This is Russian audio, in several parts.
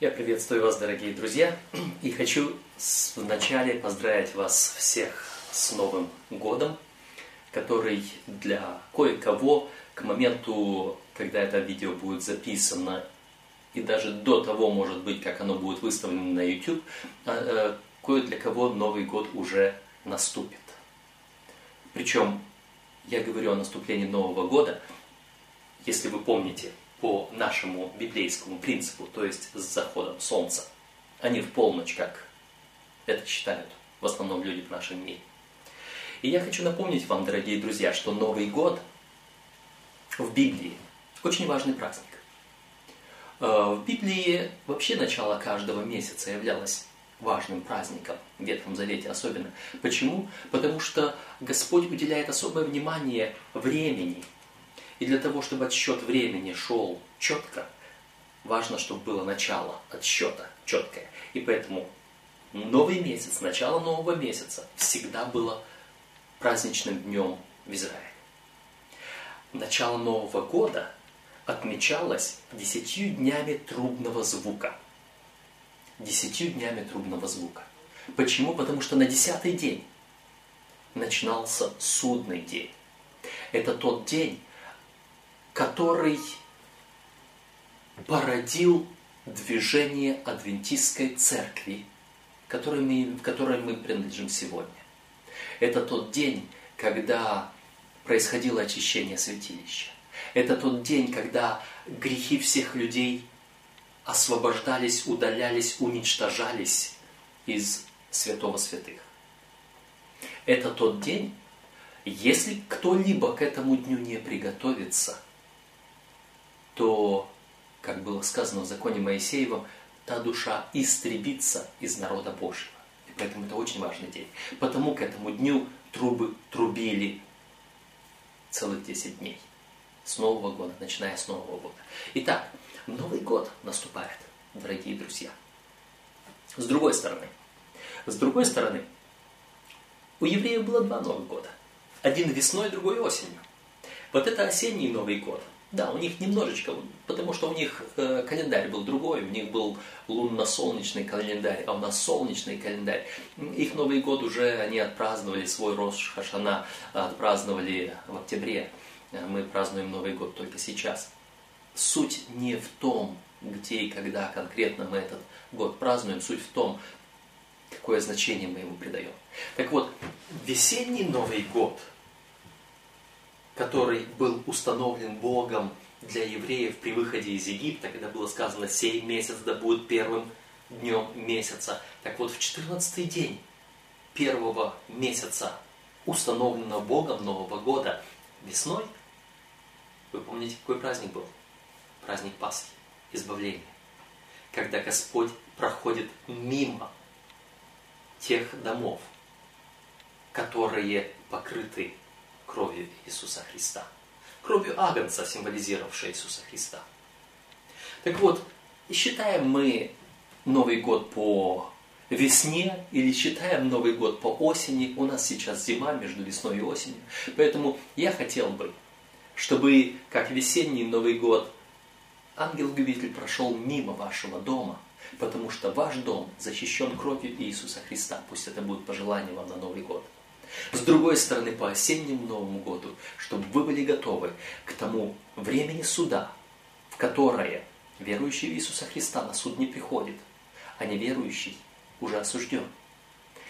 Я приветствую вас, дорогие друзья, и хочу вначале поздравить вас всех с Новым годом, который для кое-кого к моменту, когда это видео будет записано, и даже до того, может быть, как оно будет выставлено на YouTube, а, э, кое для кого Новый год уже наступит. Причем я говорю о наступлении Нового года, если вы помните, по нашему библейскому принципу, то есть с заходом солнца, а не в полночь, как это считают в основном люди в нашем мире. И я хочу напомнить вам, дорогие друзья, что Новый год в Библии очень важный праздник. Э, в Библии вообще начало каждого месяца являлось важным праздником, в Ветхом Завете особенно. Почему? Потому что Господь уделяет особое внимание времени. И для того, чтобы отсчет времени шел четко, важно, чтобы было начало отсчета четкое. И поэтому новый месяц, начало нового месяца всегда было праздничным днем в Израиле. Начало Нового года отмечалось десятью днями трубного звука – десятью днями трубного звука. Почему? Потому что на десятый день начинался судный день. Это тот день, который породил движение адвентистской церкви, которой мы, которой мы принадлежим сегодня. Это тот день, когда происходило очищение святилища. Это тот день, когда грехи всех людей освобождались, удалялись, уничтожались из святого святых. Это тот день, если кто-либо к этому дню не приготовится, то, как было сказано в законе Моисеевом, та душа истребится из народа Божьего. И поэтому это очень важный день. Потому к этому дню трубы трубили целых 10 дней. С Нового года, начиная с Нового года. Итак, Новый год наступает, дорогие друзья. С другой стороны, с другой стороны, у евреев было два Новых года. Один весной, другой осенью. Вот это осенний Новый год. Да, у них немножечко, потому что у них э, календарь был другой, у них был лунно-солнечный календарь, а у нас солнечный календарь. Их Новый год уже они отпраздновали свой Рош Хашана, отпраздновали в октябре. Мы празднуем Новый год только сейчас суть не в том, где и когда конкретно мы этот год празднуем, суть в том, какое значение мы ему придаем. Так вот, весенний Новый год, который был установлен Богом для евреев при выходе из Египта, когда было сказано «сей месяц да будет первым днем месяца». Так вот, в 14 день первого месяца, установленного Богом Нового года, весной, вы помните, какой праздник был? праздник Пасхи, избавления, когда Господь проходит мимо тех домов, которые покрыты кровью Иисуса Христа. Кровью Агнца, символизировавшей Иисуса Христа. Так вот, считаем мы Новый год по весне или считаем Новый год по осени. У нас сейчас зима между весной и осенью. Поэтому я хотел бы, чтобы как весенний Новый год ангел-губитель прошел мимо вашего дома, потому что ваш дом защищен кровью Иисуса Христа. Пусть это будет пожелание вам на Новый год. С другой стороны, по осеннему Новому году, чтобы вы были готовы к тому времени суда, в которое верующий в Иисуса Христа на суд не приходит, а неверующий уже осужден.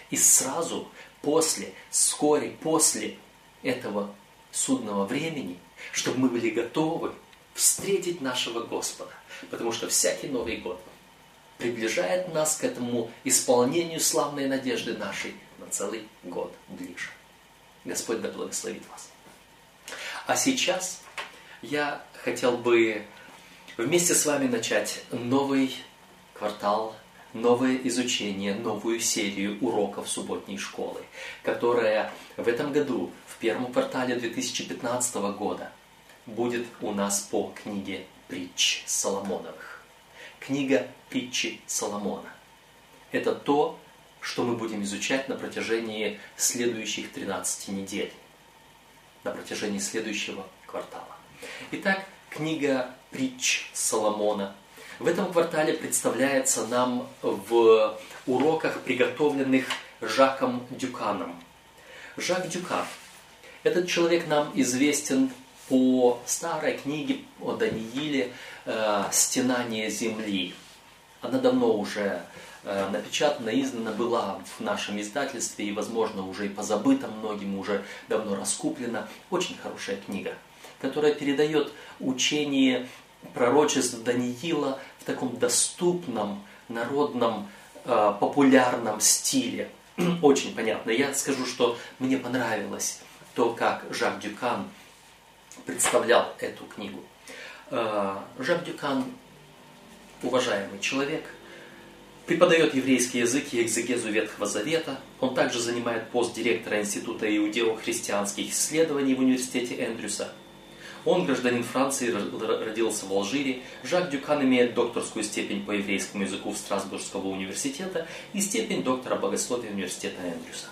И сразу после, вскоре после этого судного времени, чтобы мы были готовы встретить нашего Господа. Потому что всякий Новый год приближает нас к этому исполнению славной надежды нашей на целый год ближе. Господь да благословит вас. А сейчас я хотел бы вместе с вами начать новый квартал, новое изучение, новую серию уроков субботней школы, которая в этом году, в первом квартале 2015 года, будет у нас по книге притч Соломоновых. Книга притчи Соломона. Это то, что мы будем изучать на протяжении следующих 13 недель, на протяжении следующего квартала. Итак, книга притч Соломона в этом квартале представляется нам в уроках, приготовленных Жаком Дюканом. Жак Дюкан. Этот человек нам известен по старой книге о Данииле э, «Стенание земли». Она давно уже напечатана, издана была в нашем издательстве и, возможно, уже и позабыта многим, уже давно раскуплена. Очень хорошая книга, которая передает учение пророчеств Даниила в таком доступном, народном, э, популярном стиле. Очень понятно. Я скажу, что мне понравилось то, как Жак Дюкан представлял эту книгу. Э, Жак Дюкан уважаемый человек, преподает еврейский язык и экзегезу Ветхого Завета. Он также занимает пост директора Института иудео-христианских исследований в университете Эндрюса. Он гражданин Франции, родился в Алжире. Жак Дюкан имеет докторскую степень по еврейскому языку в Страсбургского университета и степень доктора богословия университета Эндрюса.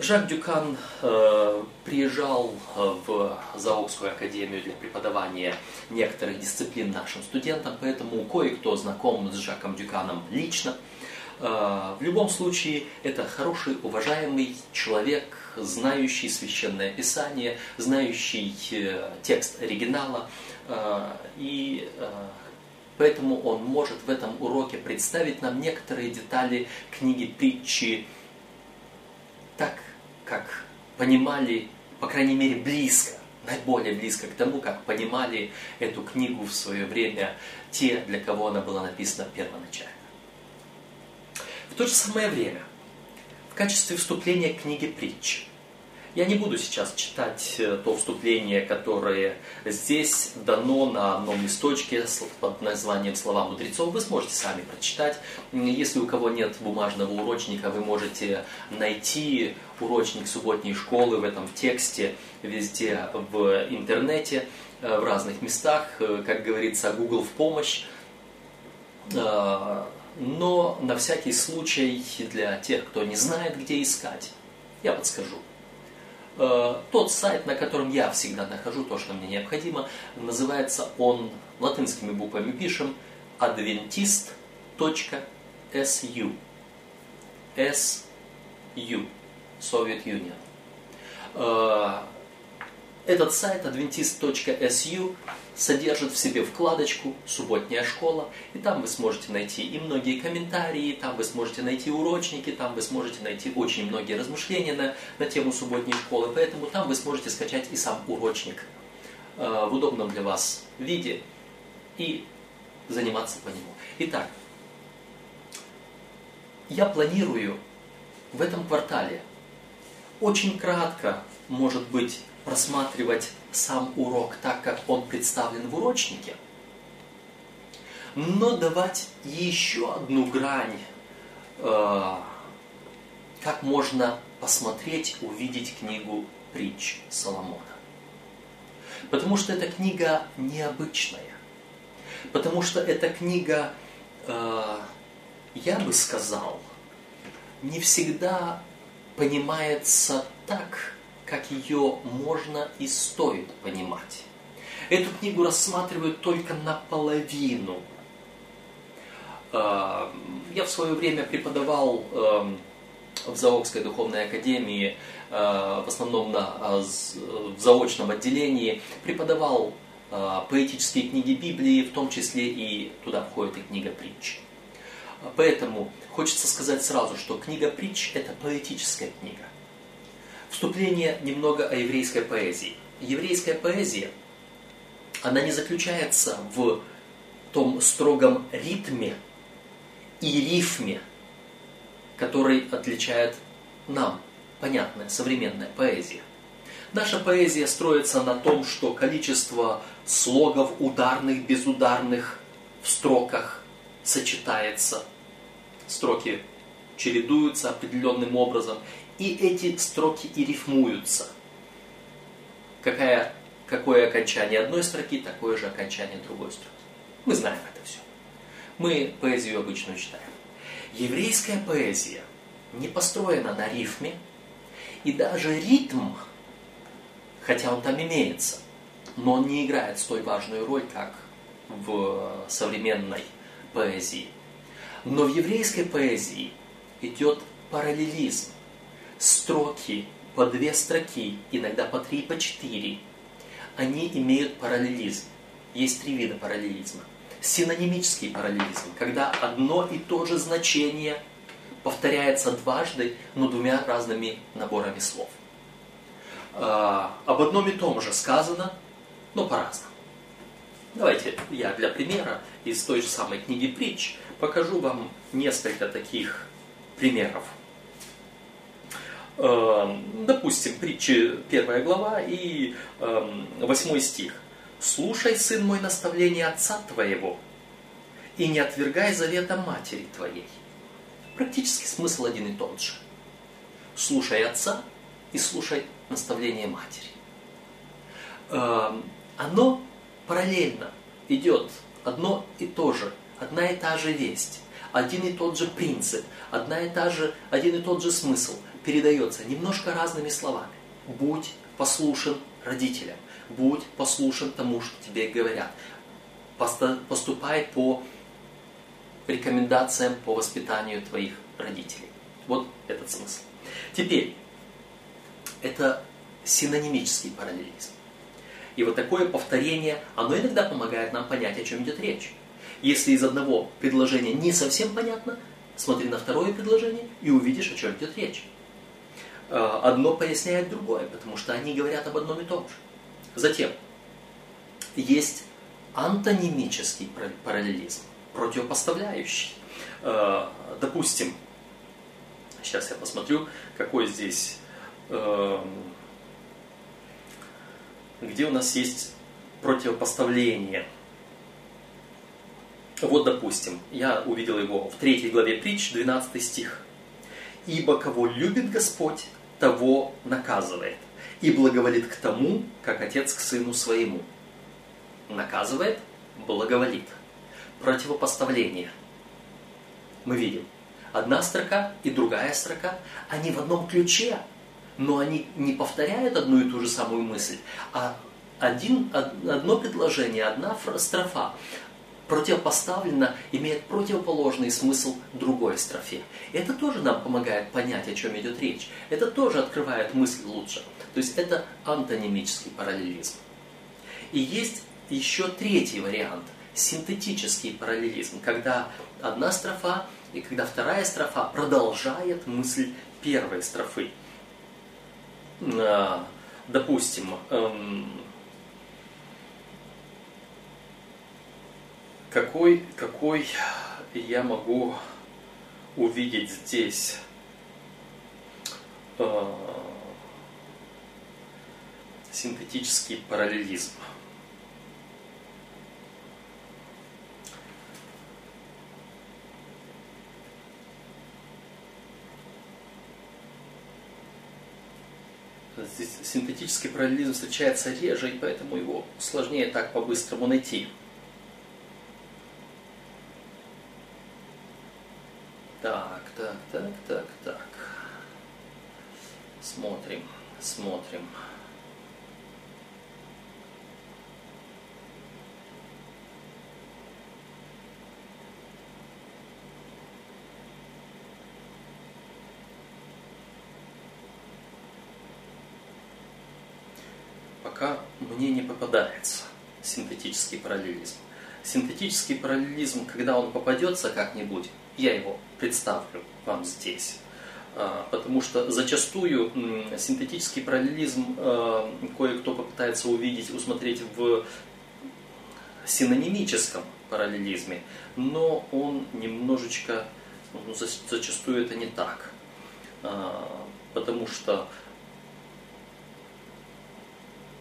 Жак Дюкан э, приезжал э, в Заокскую академию для преподавания некоторых дисциплин нашим студентам, поэтому кое-кто знаком с Жаком Дюканом лично. Э, в любом случае, это хороший, уважаемый человек, знающий священное писание, знающий э, текст оригинала, э, и э, поэтому он может в этом уроке представить нам некоторые детали книги притчи так, как понимали, по крайней мере, близко, наиболее близко к тому, как понимали эту книгу в свое время те, для кого она была написана первоначально. В то же самое время, в качестве вступления к книге притчи, я не буду сейчас читать э, то вступление, которое здесь дано на одном листочке под названием «Слова мудрецов». Вы сможете сами прочитать. Если у кого нет бумажного урочника, вы можете найти урочник субботней школы в этом тексте везде в интернете, э, в разных местах. Э, как говорится, Google в помощь. Но на всякий случай для тех, кто не знает, где искать, я подскажу. Э, тот сайт, на котором я всегда нахожу то, что мне необходимо, называется он, латинскими буквами пишем, adventist.su. SU. Soviet Union. Э, этот сайт adventist.su содержит в себе вкладочку «Субботняя школа», и там вы сможете найти и многие комментарии, там вы сможете найти урочники, там вы сможете найти очень многие размышления на, на тему субботней школы, поэтому там вы сможете скачать и сам урочник э, в удобном для вас виде и заниматься по нему. Итак, я планирую в этом квартале очень кратко, может быть, просматривать сам урок так, как он представлен в урочнике, но давать еще одну грань, э, как можно посмотреть, увидеть книгу притч Соломона. Потому что эта книга необычная. Потому что эта книга, э, я бы сказал, не всегда понимается так, как ее можно и стоит понимать. Эту книгу рассматривают только наполовину. А, я в свое время преподавал эм, в Заокской духовной академии, э, в основном на, а, в заочном отделении, преподавал э, поэтические книги Библии, в том числе и туда входит и книга притч. Поэтому хочется сказать сразу, что книга притч – это поэтическая книга. Вступление немного о еврейской поэзии. Еврейская поэзия, она не заключается в том строгом ритме и рифме, который отличает нам понятная современная поэзия. Наша поэзия строится на том, что количество слогов ударных, безударных в строках сочетается. Строки чередуются определенным образом, и эти строки и рифмуются. Какая, какое окончание одной строки, такое же окончание другой строки. Мы знаем это все. Мы поэзию обычно читаем. Еврейская поэзия не построена на рифме, и даже ритм, хотя он там имеется, но он не играет столь важную роль, как в современной поэзии. Но в еврейской поэзии идет параллелизм. Строки по две строки, иногда по три, по четыре, они имеют параллелизм. Есть три вида параллелизма. Синонимический параллелизм, когда одно и то же значение повторяется дважды, но двумя разными наборами слов. А, об одном и том же сказано, но по-разному. Давайте я для примера из той же самой книги притч покажу вам несколько таких примеров. Эм, допустим, притчи первая глава и эм, восьмой стих. «Слушай, сын мой, наставление отца твоего, и не отвергай завета матери твоей». Практически смысл один и тот же. Слушай отца и слушай наставление матери. Эм, оно параллельно идет одно и то же, одна и та же весть, один и тот же принцип, одна и та же, один и тот же смысл передается немножко разными словами. Будь послушен родителям, будь послушен тому, что тебе говорят. Поступай по рекомендациям по воспитанию твоих родителей. Вот этот смысл. Теперь, это синонимический параллелизм. И вот такое повторение, оно иногда помогает нам понять, о чем идет речь. Если из одного предложения не совсем понятно, смотри на второе предложение и увидишь, о чем идет речь. Э, одно поясняет другое, потому что они говорят об одном и том же. Затем, есть антонимический параллелизм, противопоставляющий. Э, допустим, сейчас я посмотрю, какой здесь эм, где у нас есть противопоставление. Вот, допустим, я увидел его в третьей главе притч, 12 стих. «Ибо кого любит Господь, того наказывает, и благоволит к тому, как отец к сыну своему». Наказывает, благоволит. Противопоставление. Мы видим. Одна строка и другая строка, они в одном ключе но они не повторяют одну и ту же самую мысль, а один, одно предложение, одна строфа противопоставлена, имеет противоположный смысл другой строфе. Это тоже нам помогает понять, о чем идет речь. Это тоже открывает мысль лучше. То есть это антонимический параллелизм. И есть еще третий вариант – синтетический параллелизм, когда одна строфа и когда вторая строфа продолжает мысль первой строфы. А, допустим, эм, какой, какой я могу увидеть здесь э, синтетический параллелизм. Здесь синтетический параллелизм встречается реже, и поэтому его сложнее так по-быстрому найти. Так, так, так, так, так. Смотрим, смотрим. пока мне не попадается синтетический параллелизм. Синтетический параллелизм, когда он попадется как-нибудь, я его представлю вам здесь. А, потому что зачастую синтетический параллелизм а, кое-кто попытается увидеть, усмотреть в синонимическом параллелизме, но он немножечко, ну, зачастую это не так. А, потому что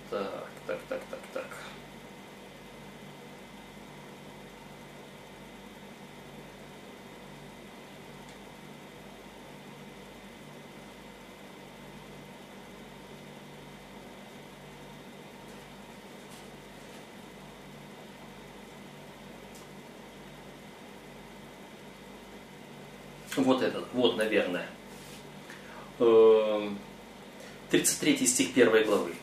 так, так, так, так, так. Вот этот, вот, наверное. 33 эм, стих первой главы.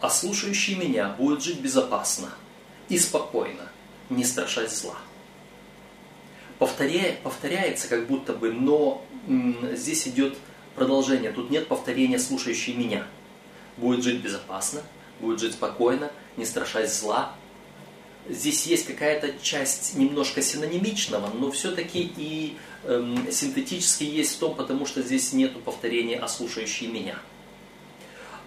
а слушающий меня будет жить безопасно и спокойно, не страшась зла. Повторяя, повторяется как будто бы, но здесь идет продолжение. Тут нет повторения слушающий меня. Будет жить безопасно, будет жить спокойно, не страшась зла. Здесь есть какая-то часть немножко синонимичного, но все-таки и эм, синтетически есть в том, потому что здесь нет повторения «а слушающий меня».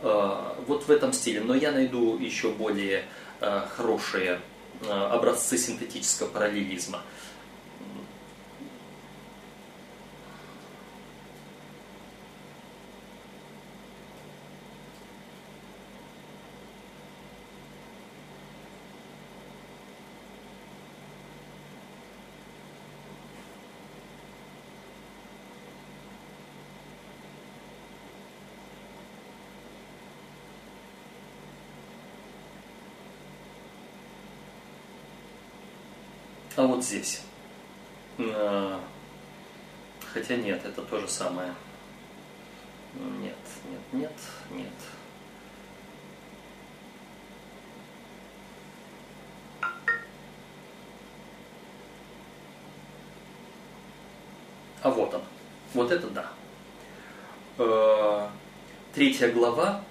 Э, вот в этом стиле. Но я найду еще более э, хорошие э, образцы синтетического параллелизма. А вот здесь. А, хотя нет, это то же самое. Нет, нет, нет, нет. А вот он. Вот это да. А, третья глава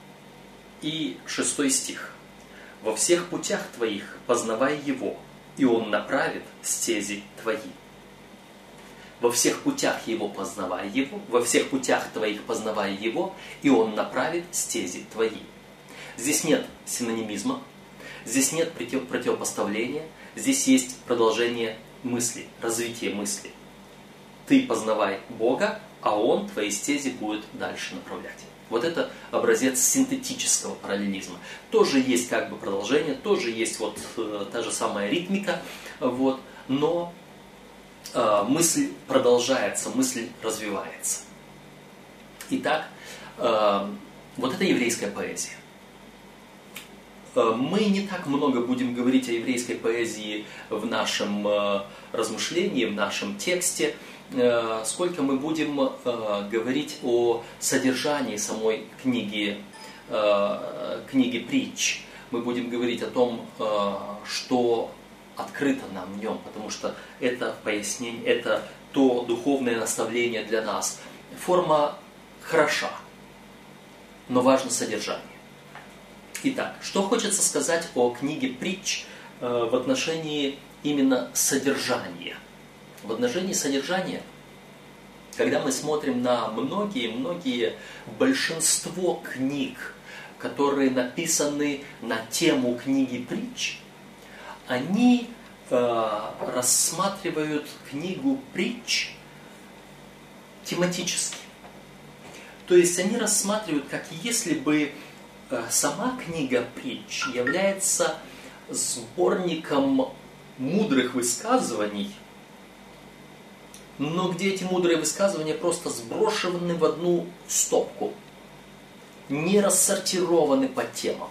и шестой стих. «Во всех путях твоих познавай Его, и Он направит стези твои. Во всех путях его познавай его, во всех путях твоих познавай его, и он направит стези твои. Здесь нет синонимизма, здесь нет противопоставления, здесь есть продолжение мысли, развитие мысли. Ты познавай Бога, а Он твои стези будет дальше направлять. Вот это образец синтетического параллелизма. Тоже есть как бы продолжение, тоже есть вот э, та же самая ритмика, вот, но э, мысль продолжается, мысль развивается. Итак, э, вот это еврейская поэзия. Э, мы не так много будем говорить о еврейской поэзии в нашем э, размышлении, в нашем тексте, сколько мы будем э, говорить о содержании самой книги, э, книги притч. Мы будем говорить о том, что открыто нам в нем, потому что это пояснение, это то духовное наставление для нас. Форма хороша, но важно содержание. Итак, что хочется сказать о книге притч в отношении именно содержания – в отношении содержания, когда мы смотрим на многие-многие большинство книг, которые написаны на тему книги притч, они э, рассматривают книгу притч тематически. То есть они рассматривают, как если бы э, сама книга притч является сборником мудрых высказываний – но где эти мудрые высказывания просто сброшены в одну стопку, не рассортированы по темам.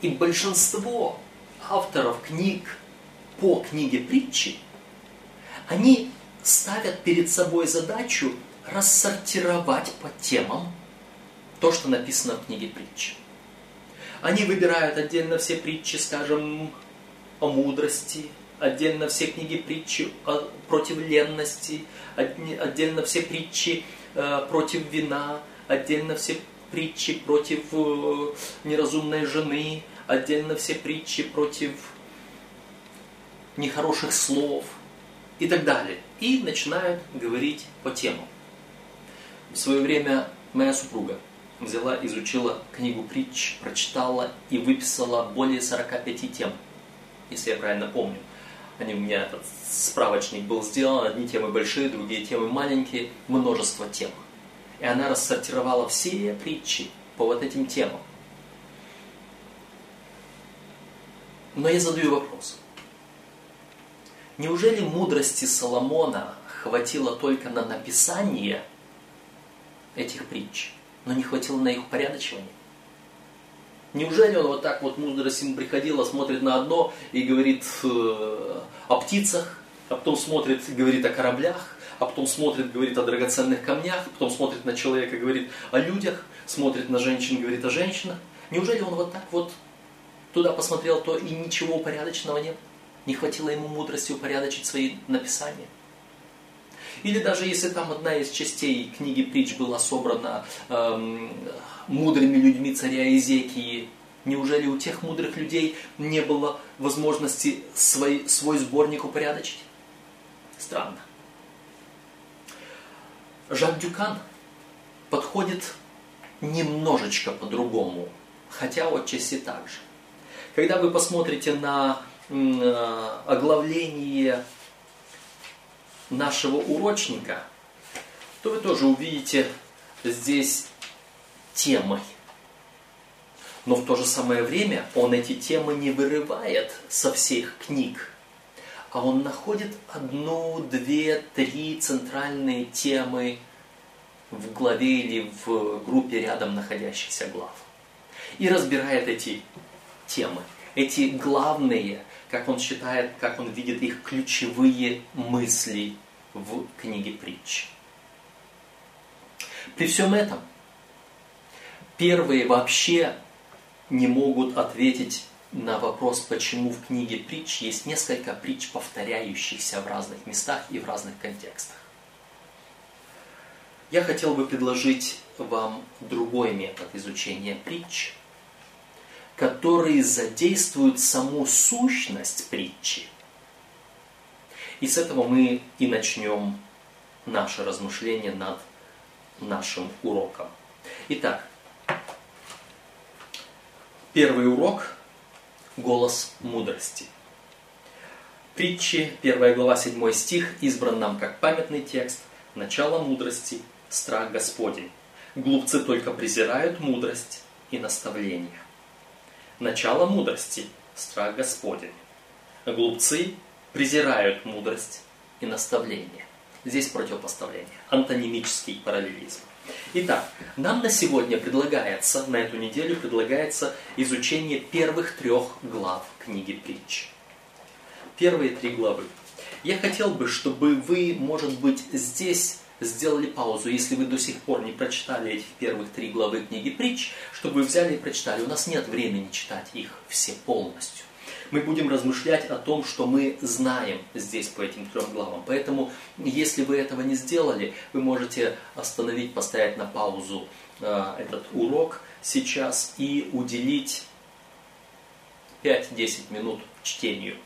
И большинство авторов книг по книге притчи, они ставят перед собой задачу рассортировать по темам то, что написано в книге притчи. Они выбирают отдельно все притчи, скажем, о мудрости, отдельно все книги притчи против ленности, отдельно все притчи э, против вина, отдельно все притчи против э, неразумной жены, отдельно все притчи против нехороших слов и так далее. И начинают говорить по темам. В свое время моя супруга взяла, изучила книгу притч, прочитала и выписала более 45 тем, если я правильно помню. Они у меня этот справочник был сделан, одни темы большие, другие темы маленькие, множество тем. И она рассортировала все притчи по вот этим темам. Но я задаю вопрос. Неужели мудрости Соломона хватило только на написание этих притч, но не хватило на их упорядочивание? Неужели он вот так вот мудрость ему приходила, смотрит на одно и говорит э, о птицах, а потом смотрит и говорит о кораблях, а потом смотрит, говорит о драгоценных камнях, потом смотрит на человека, говорит о людях, смотрит на женщин, говорит о женщинах. Неужели он вот так вот туда посмотрел, то и ничего упорядоченного нет? Не хватило ему мудрости упорядочить свои написания? Или даже если там одна из частей книги Притч была собрана эм, мудрыми людьми царя Изекии, неужели у тех мудрых людей не было возможности свой, свой сборник упорядочить? Странно. Жак Дюкан подходит немножечко по-другому, хотя отчасти так же. Когда вы посмотрите на э, оглавление нашего урочника, то вы тоже увидите здесь темы. Но в то же самое время он эти темы не вырывает со всех книг, а он находит одну, две, три центральные темы в главе или в группе рядом находящихся глав. И разбирает эти темы, эти главные, как он считает, как он видит их ключевые мысли в книге притч. При всем этом первые вообще не могут ответить на вопрос, почему в книге притч есть несколько притч, повторяющихся в разных местах и в разных контекстах. Я хотел бы предложить вам другой метод изучения притч, который задействует саму сущность притчи. И с этого мы и начнем наше размышление над нашим уроком. Итак, первый урок – голос мудрости. Притчи, 1 глава, 7 стих, избран нам как памятный текст, начало мудрости – страх Господень. Глупцы только презирают мудрость и наставление. Начало мудрости – страх Господень. Глупцы презирают мудрость и наставление. Здесь противопоставление, антонимический параллелизм. Итак, нам на сегодня предлагается, на эту неделю предлагается изучение первых трех глав книги притч. Первые три главы. Я хотел бы, чтобы вы, может быть, здесь сделали паузу, если вы до сих пор не прочитали этих первых три главы книги притч, чтобы вы взяли и прочитали. У нас нет времени читать их все полностью. Мы будем размышлять о том, что мы знаем здесь по этим трем главам. Поэтому, если вы этого не сделали, вы можете остановить, поставить на паузу э, этот урок сейчас и уделить 5-10 минут чтению.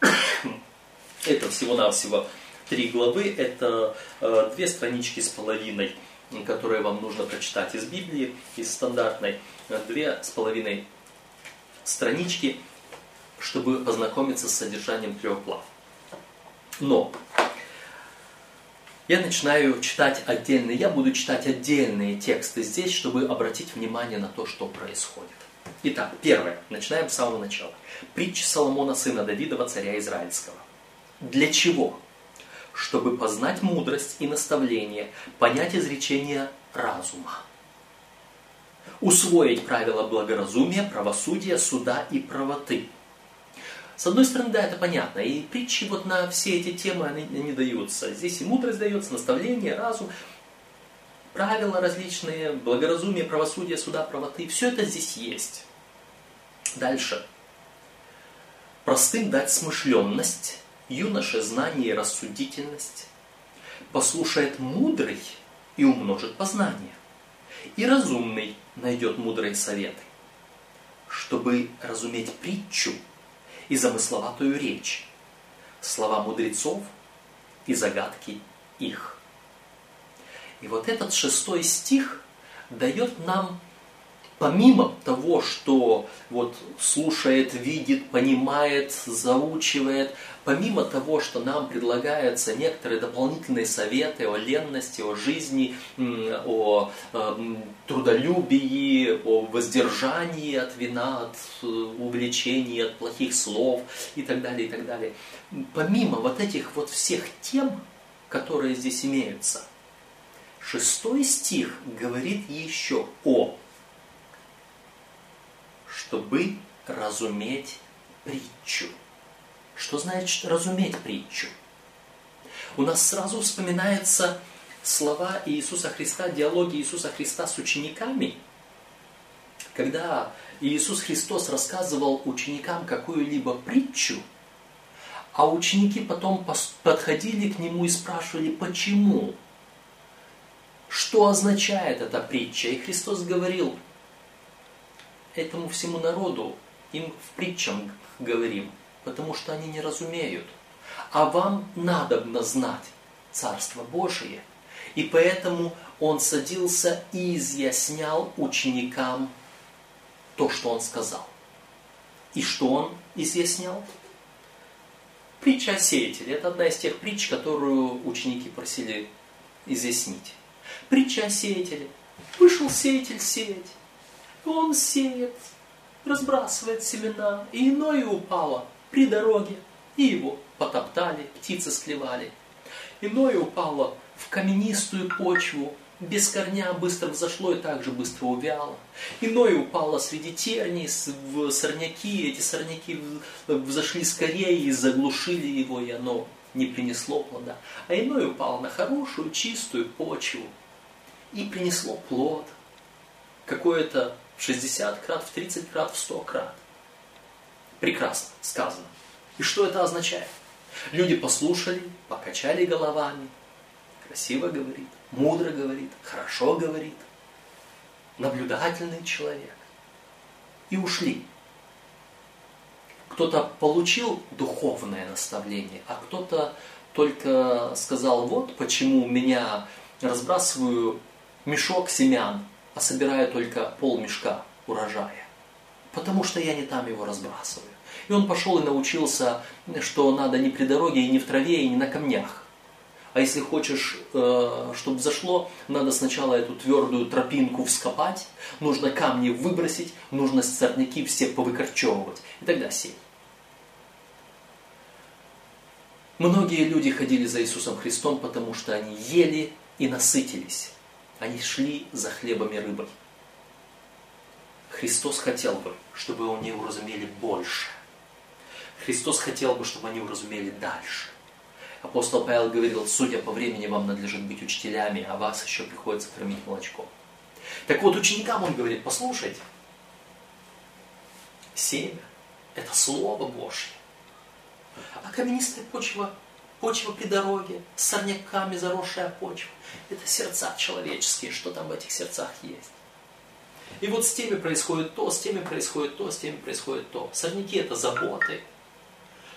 Это всего-навсего три главы, это э, две странички с половиной, которые вам нужно прочитать из Библии, из стандартной, э, две с половиной странички, чтобы познакомиться с содержанием трех глав. Но я начинаю читать отдельные, я буду читать отдельные тексты здесь, чтобы обратить внимание на то, что происходит. Итак, первое. Начинаем с самого начала. Притча Соломона, сына Давидова, царя Израильского. Для чего? Чтобы познать мудрость и наставление, понять изречения разума. Усвоить правила благоразумия, правосудия, суда и правоты. С одной стороны, да, это понятно. И притчи вот на все эти темы, они, они даются. Здесь и мудрость дается, наставление, разум, правила различные, благоразумие, правосудие, суда, правоты. Все это здесь есть. Дальше. Простым дать смышленность, юноше знание и рассудительность, послушает мудрый и умножит познание, и разумный найдет мудрые советы, чтобы разуметь притчу и замысловатую речь, слова мудрецов и загадки их. И вот этот шестой стих дает нам помимо того, что вот слушает, видит, понимает, заучивает, помимо того, что нам предлагаются некоторые дополнительные советы о ленности, о жизни, о эм, трудолюбии, о воздержании от вина, от э, увлечений, от плохих слов и так далее, и так далее. Помимо вот этих вот всех тем, которые здесь имеются, шестой стих говорит еще о чтобы разуметь притчу. Что значит разуметь притчу? У нас сразу Когда Иисус Христос рассказывал ученикам какую-либо притчу, а ученики потом подходили к нему и спрашивали, почему? Что означает эта притча? И Христос говорил, этому всему народу им в притчам говорим, потому что они не разумеют. А вам надо знать Царство Божие. И поэтому он садился и изъяснял ученикам то, что он сказал. И что он изъяснял? Притча о сеятеле. Это одна из тех притч, которую ученики просили изъяснить. Притча о сеятеле. Вышел сеятель сеять. Он сеет, разбрасывает семена, и иное упало при дороге, и его потоптали, птицы склевали. Иное упало в каменистую почву, без корня быстро взошло и также быстро увяло. Иное упало среди терней, в сорняки, эти сорняки взошли скорее и заглушили его, и оно не принесло плода. А иное упало на хорошую, чистую почву и принесло плод. Какое-то в 60 крат, в 30 крат, в 100 крат. Прекрасно сказано. И что это означает? Люди послушали, покачали головами, красиво говорит, мудро говорит, хорошо говорит, наблюдательный человек. И ушли. Кто-то получил духовное наставление, а кто-то только сказал, вот почему меня разбрасываю мешок семян, а собираю только пол мешка урожая. Потому что я не там его разбрасываю. И он пошел и научился, что надо не при дороге, и не в траве, и не на камнях. А если хочешь, э, чтобы зашло, надо сначала эту твердую тропинку вскопать, нужно камни выбросить, нужно сорняки все повыкорчевывать. И тогда сей. Многие люди ходили за Иисусом Христом, потому что они ели и насытились. Они шли за хлебом и рыбой. Христос хотел бы, чтобы они уразумели больше. Христос хотел бы, чтобы они уразумели дальше. Апостол Павел говорил, судя по времени, вам надлежит быть учителями, а вас еще приходится кормить молочком. Так вот, ученикам он говорит, послушайте, семя – это Слово Божье. А каменистая почва, почва при дороге, с сорняками заросшая почва – это сердца человеческие, что там в этих сердцах есть. И вот с теми происходит то, с теми происходит то, с теми происходит то. Сорняки – это заботы –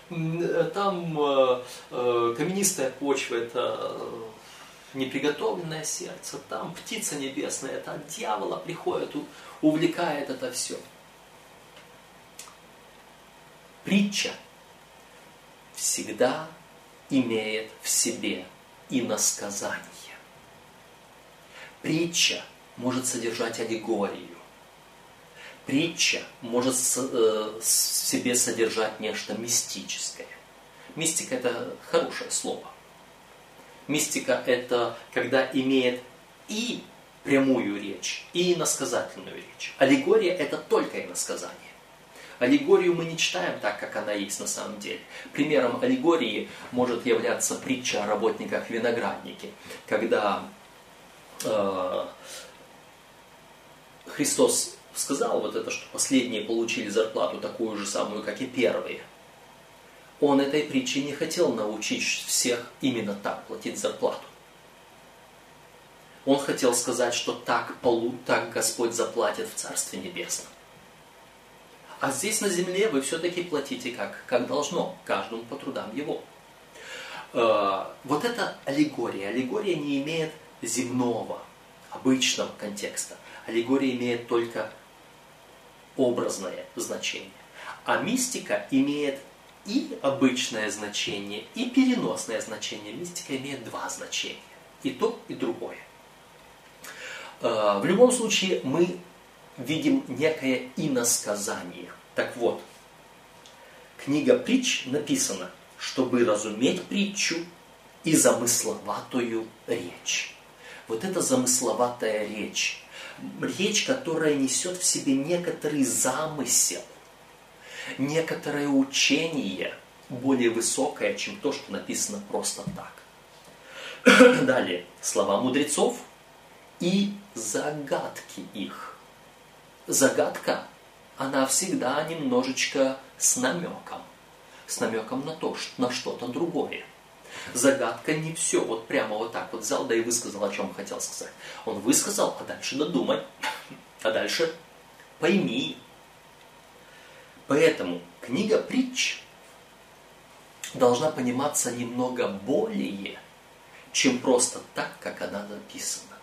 там э, э, каменистая почва, это неприготовленное сердце, там птица небесная, это от дьявола приходит, увлекает это все. Притча всегда имеет в себе иносказание. Притча может содержать аллегорию притча может э, в себе содержать нечто мистическое. Мистика – это хорошее слово. Мистика – это когда имеет и прямую речь, и иносказательную речь. Аллегория – это только иносказание. Аллегорию мы не читаем так, как она есть на самом деле. Примером аллегории может являться притча о работниках винограднике, когда э, Христос сказал вот это, что последние получили зарплату такую же самую, как и первые. Он этой притчей не хотел научить всех именно так платить зарплату. Он хотел сказать, что так, полу, так Господь заплатит в Царстве Небесном. А здесь на земле вы все-таки платите как, как должно, каждому по трудам его. Э, вот это аллегория. Аллегория не имеет земного, обычного контекста. Аллегория имеет только образное значение. А мистика имеет и обычное значение, и переносное значение. Мистика имеет два значения. И то, и другое. Э, в любом случае мы видим некое иносказание. Так вот, книга притч написана, чтобы разуметь притчу и замысловатую речь. Вот эта замысловатая речь речь, которая несет в себе некоторый замысел, некоторое учение более высокое, чем то, что написано просто так. Далее, слова мудрецов и загадки их. Загадка, она всегда немножечко с намеком. С намеком на то, на что-то другое. Загадка не все вот прямо вот так вот взял, да и высказал, о чем хотел сказать. Он высказал, а дальше додумай. А дальше пойми. Поэтому книга притч должна пониматься немного более, чем просто так, как она написана.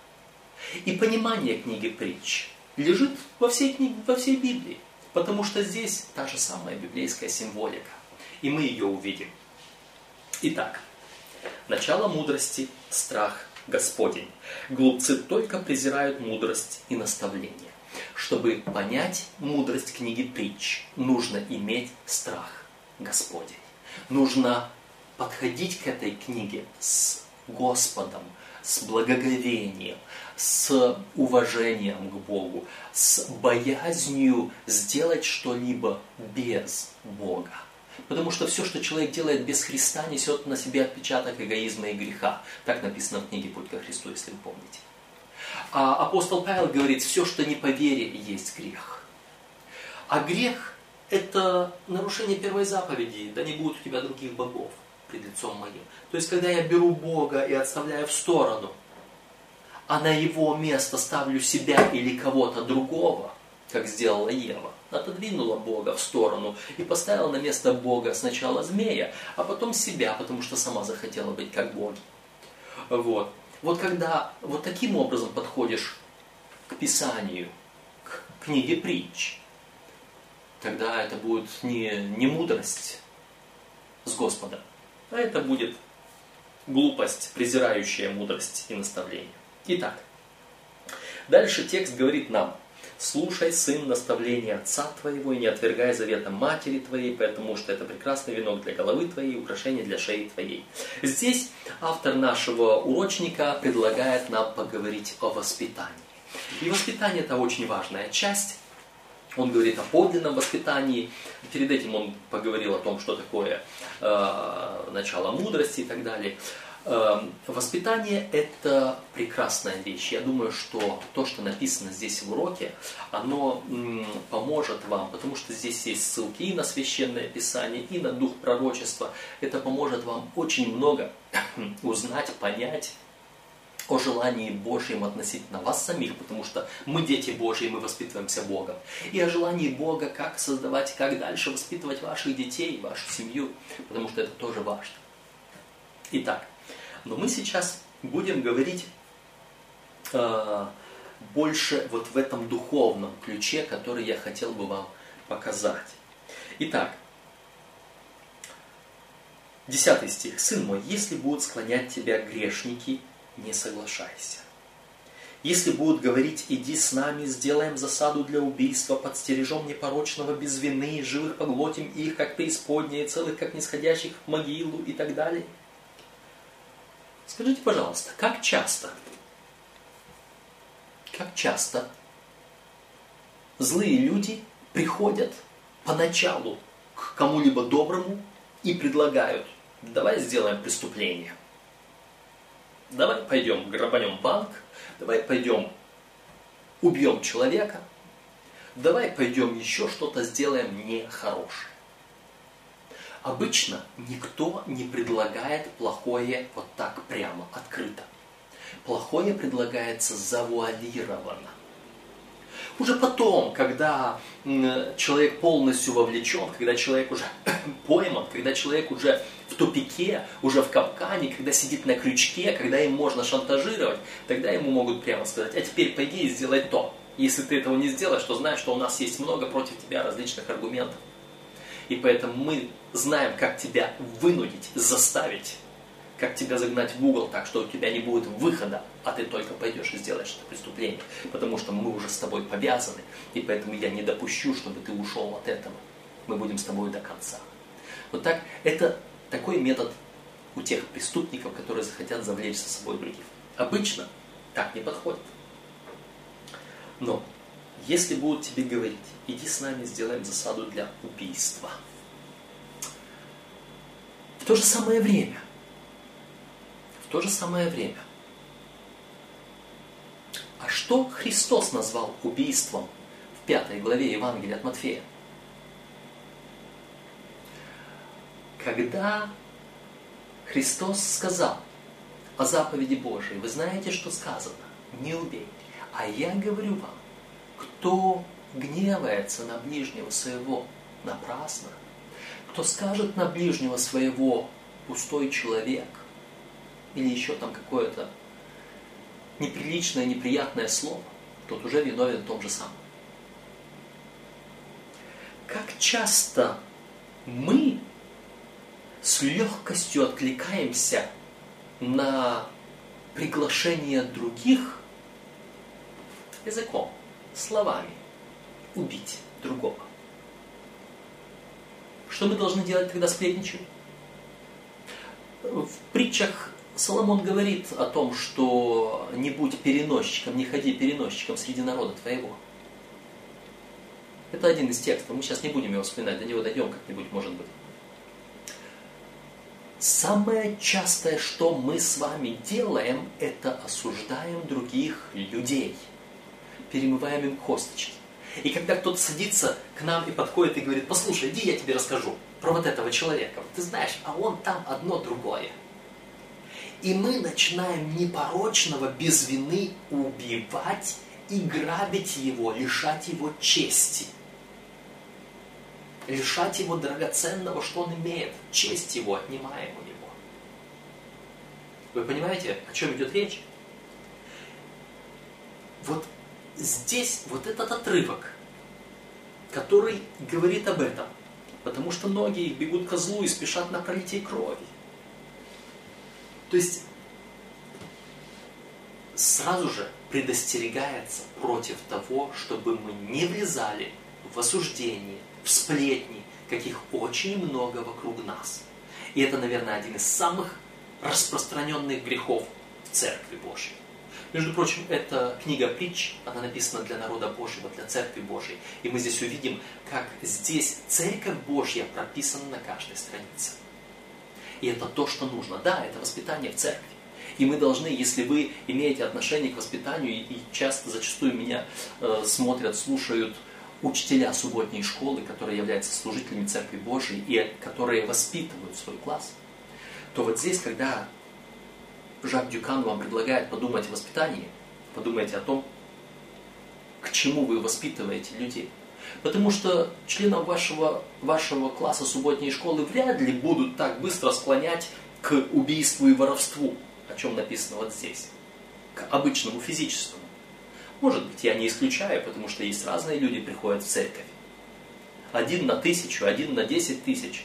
И понимание книги притч лежит во всей, книге, во всей Библии, потому что здесь та же самая библейская символика, и мы ее увидим. Итак, начало мудрости – страх Господень. Глупцы только презирают мудрость и наставление. Чтобы понять мудрость книги притч, нужно иметь страх Господень. Нужно подходить к этой книге с Господом, с благоговением, с уважением к Богу, с боязнью сделать что-либо без Бога. Потому что все, что человек делает без Христа, несет на себе отпечаток эгоизма и греха. Так написано в книге «Путь ко Христу», если вы помните. А апостол Павел говорит, все, что не по вере, есть грех. А грех – это нарушение первой заповеди, да не будет у тебя других богов пред лицом моим. То есть, когда я беру Бога и отставляю в сторону, а на его место ставлю себя или кого-то другого, как сделала Ева, отодвинула Бога в сторону и поставила на место Бога сначала змея, а потом себя, потому что сама захотела быть как боги. Вот. Вот когда вот таким образом подходишь к Писанию, к книге притч, тогда это будет не, не мудрость с Господом, а это будет глупость, презирающая мудрость и наставление. Итак, дальше текст говорит нам, «Слушай, сын, наставления отца твоего, и не отвергай завета матери твоей, потому что это прекрасный венок для головы твоей, украшение для шеи твоей». Здесь автор нашего урочника предлагает нам поговорить о воспитании. И воспитание – это очень важная часть он говорит о подлинном воспитании. Перед этим он поговорил о том, что такое э, начало мудрости и так далее. Э, воспитание – это прекрасная вещь. Я думаю, что то, что написано здесь в уроке, оно м, поможет вам, потому что здесь есть ссылки и на Священное Писание, и на Дух Пророчества. Это поможет вам очень много узнать, понять о желании Божьем относительно вас самих, потому что мы дети Божьи, мы воспитываемся Богом. И о желании Бога, как создавать, как дальше воспитывать ваших детей, вашу семью, потому что это тоже важно. Итак, но мы сейчас будем говорить э, больше вот в этом духовном ключе, который я хотел бы вам показать. Итак, десятый стих. «Сын мой, если будут склонять тебя грешники, не соглашайся. Если будут говорить, иди с нами, сделаем засаду для убийства, подстережем непорочного без вины, живых поглотим их, как преисподние, целых, как нисходящих в могилу и так далее. Скажите, пожалуйста, как часто, как часто злые люди приходят поначалу к кому-либо доброму и предлагают, давай сделаем преступление давай пойдем грабанем банк, давай пойдем убьем человека, давай пойдем еще что-то сделаем нехорошее. Обычно никто не предлагает плохое вот так прямо, открыто. Плохое предлагается завуалированно. Уже потом, когда человек полностью вовлечен, когда человек уже пойман, когда человек уже в тупике, уже в капкане, когда сидит на крючке, когда им можно шантажировать, тогда ему могут прямо сказать, а теперь пойди и сделай то. Если ты этого не сделаешь, то знаешь, что у нас есть много против тебя различных аргументов. И поэтому мы знаем, как тебя вынудить, заставить, как тебя загнать в угол так, что у тебя не будет выхода, а ты только пойдешь и сделаешь это преступление. Потому что мы уже с тобой повязаны, и поэтому я не допущу, чтобы ты ушел от этого. Мы будем с тобой до конца. Вот так, это такой метод у тех преступников, которые захотят завлечь со собой других. Обычно так не подходит. Но если будут тебе говорить, иди с нами, сделаем засаду для убийства. В то же самое время, то же самое время, а что Христос назвал убийством в пятой главе Евангелия от Матфея. Когда Христос сказал о заповеди Божией, вы знаете, что сказано? Не убей. А я говорю вам, кто гневается на ближнего своего напрасно, кто скажет на ближнего своего пустой человек, или еще там какое-то неприличное, неприятное слово, тот уже виновен в том же самом. Как часто мы с легкостью откликаемся на приглашение других языком, словами, убить другого. Что мы должны делать, когда сплетничаем? В притчах Соломон говорит о том, что не будь переносчиком, не ходи переносчиком среди народа твоего. Это один из текстов, мы сейчас не будем его вспоминать, до него дойдем как-нибудь, может быть. Самое частое, что мы с вами делаем, это осуждаем других людей. Перемываем им косточки. И когда кто-то садится к нам и подходит и говорит, послушай, иди я тебе расскажу про вот этого человека. Ты знаешь, а он там одно другое. И мы начинаем непорочного без вины убивать и грабить его, лишать его чести. Лишать его драгоценного, что он имеет. Честь его отнимаем у него. Вы понимаете, о чем идет речь? Вот здесь вот этот отрывок, который говорит об этом. Потому что многие бегут к злу и спешат на пролитие крови. То есть сразу же предостерегается против того, чтобы мы не влезали в осуждение, в сплетни, каких очень много вокруг нас. И это, наверное, один из самых распространенных грехов в Церкви Божьей. Между прочим, эта книга притч, она написана для народа Божьего, для Церкви Божьей. И мы здесь увидим, как здесь Церковь Божья прописана на каждой странице. И это то, что нужно. Да, это воспитание в церкви. И мы должны, если вы имеете отношение к воспитанию, и часто, зачастую меня э, смотрят, слушают учителя субботней школы, которые являются служителями Церкви Божией и которые воспитывают свой класс, то вот здесь, когда Жак Дюкан вам предлагает подумать о воспитании, подумайте о том, к чему вы воспитываете людей – Потому что членам вашего, вашего класса субботней школы вряд ли будут так быстро склонять к убийству и воровству, о чем написано вот здесь, к обычному физическому. Может быть, я не исключаю, потому что есть разные люди, приходят в церковь. Один на тысячу, один на десять тысяч.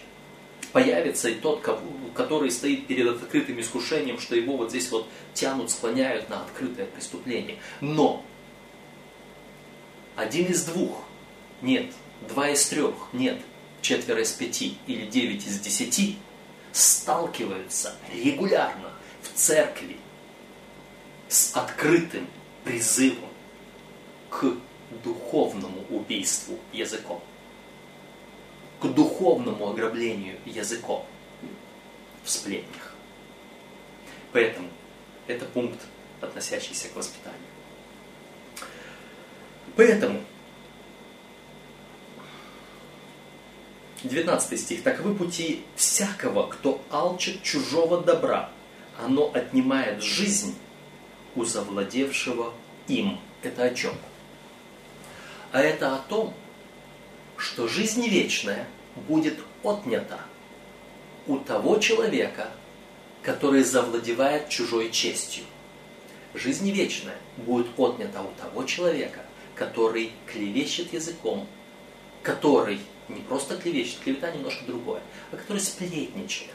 Появится и тот, который стоит перед открытым искушением, что его вот здесь вот тянут, склоняют на открытое преступление. Но один из двух нет. Два из трех? Нет. Четверо из пяти или девять из десяти сталкиваются регулярно в церкви с открытым призывом к духовному убийству языком, к духовному ограблению языком в сплетнях. Поэтому это пункт, относящийся к воспитанию. Поэтому 19 стих. «Таковы пути всякого, кто алчит чужого добра. Оно отнимает жизнь у завладевшего им». Это о чем? А это о том, что жизнь вечная будет отнята у того человека, который завладевает чужой честью. Жизнь вечная будет отнята у того человека, который клевещет языком, который не просто клевещет, клевета немножко другое, а который сплетничает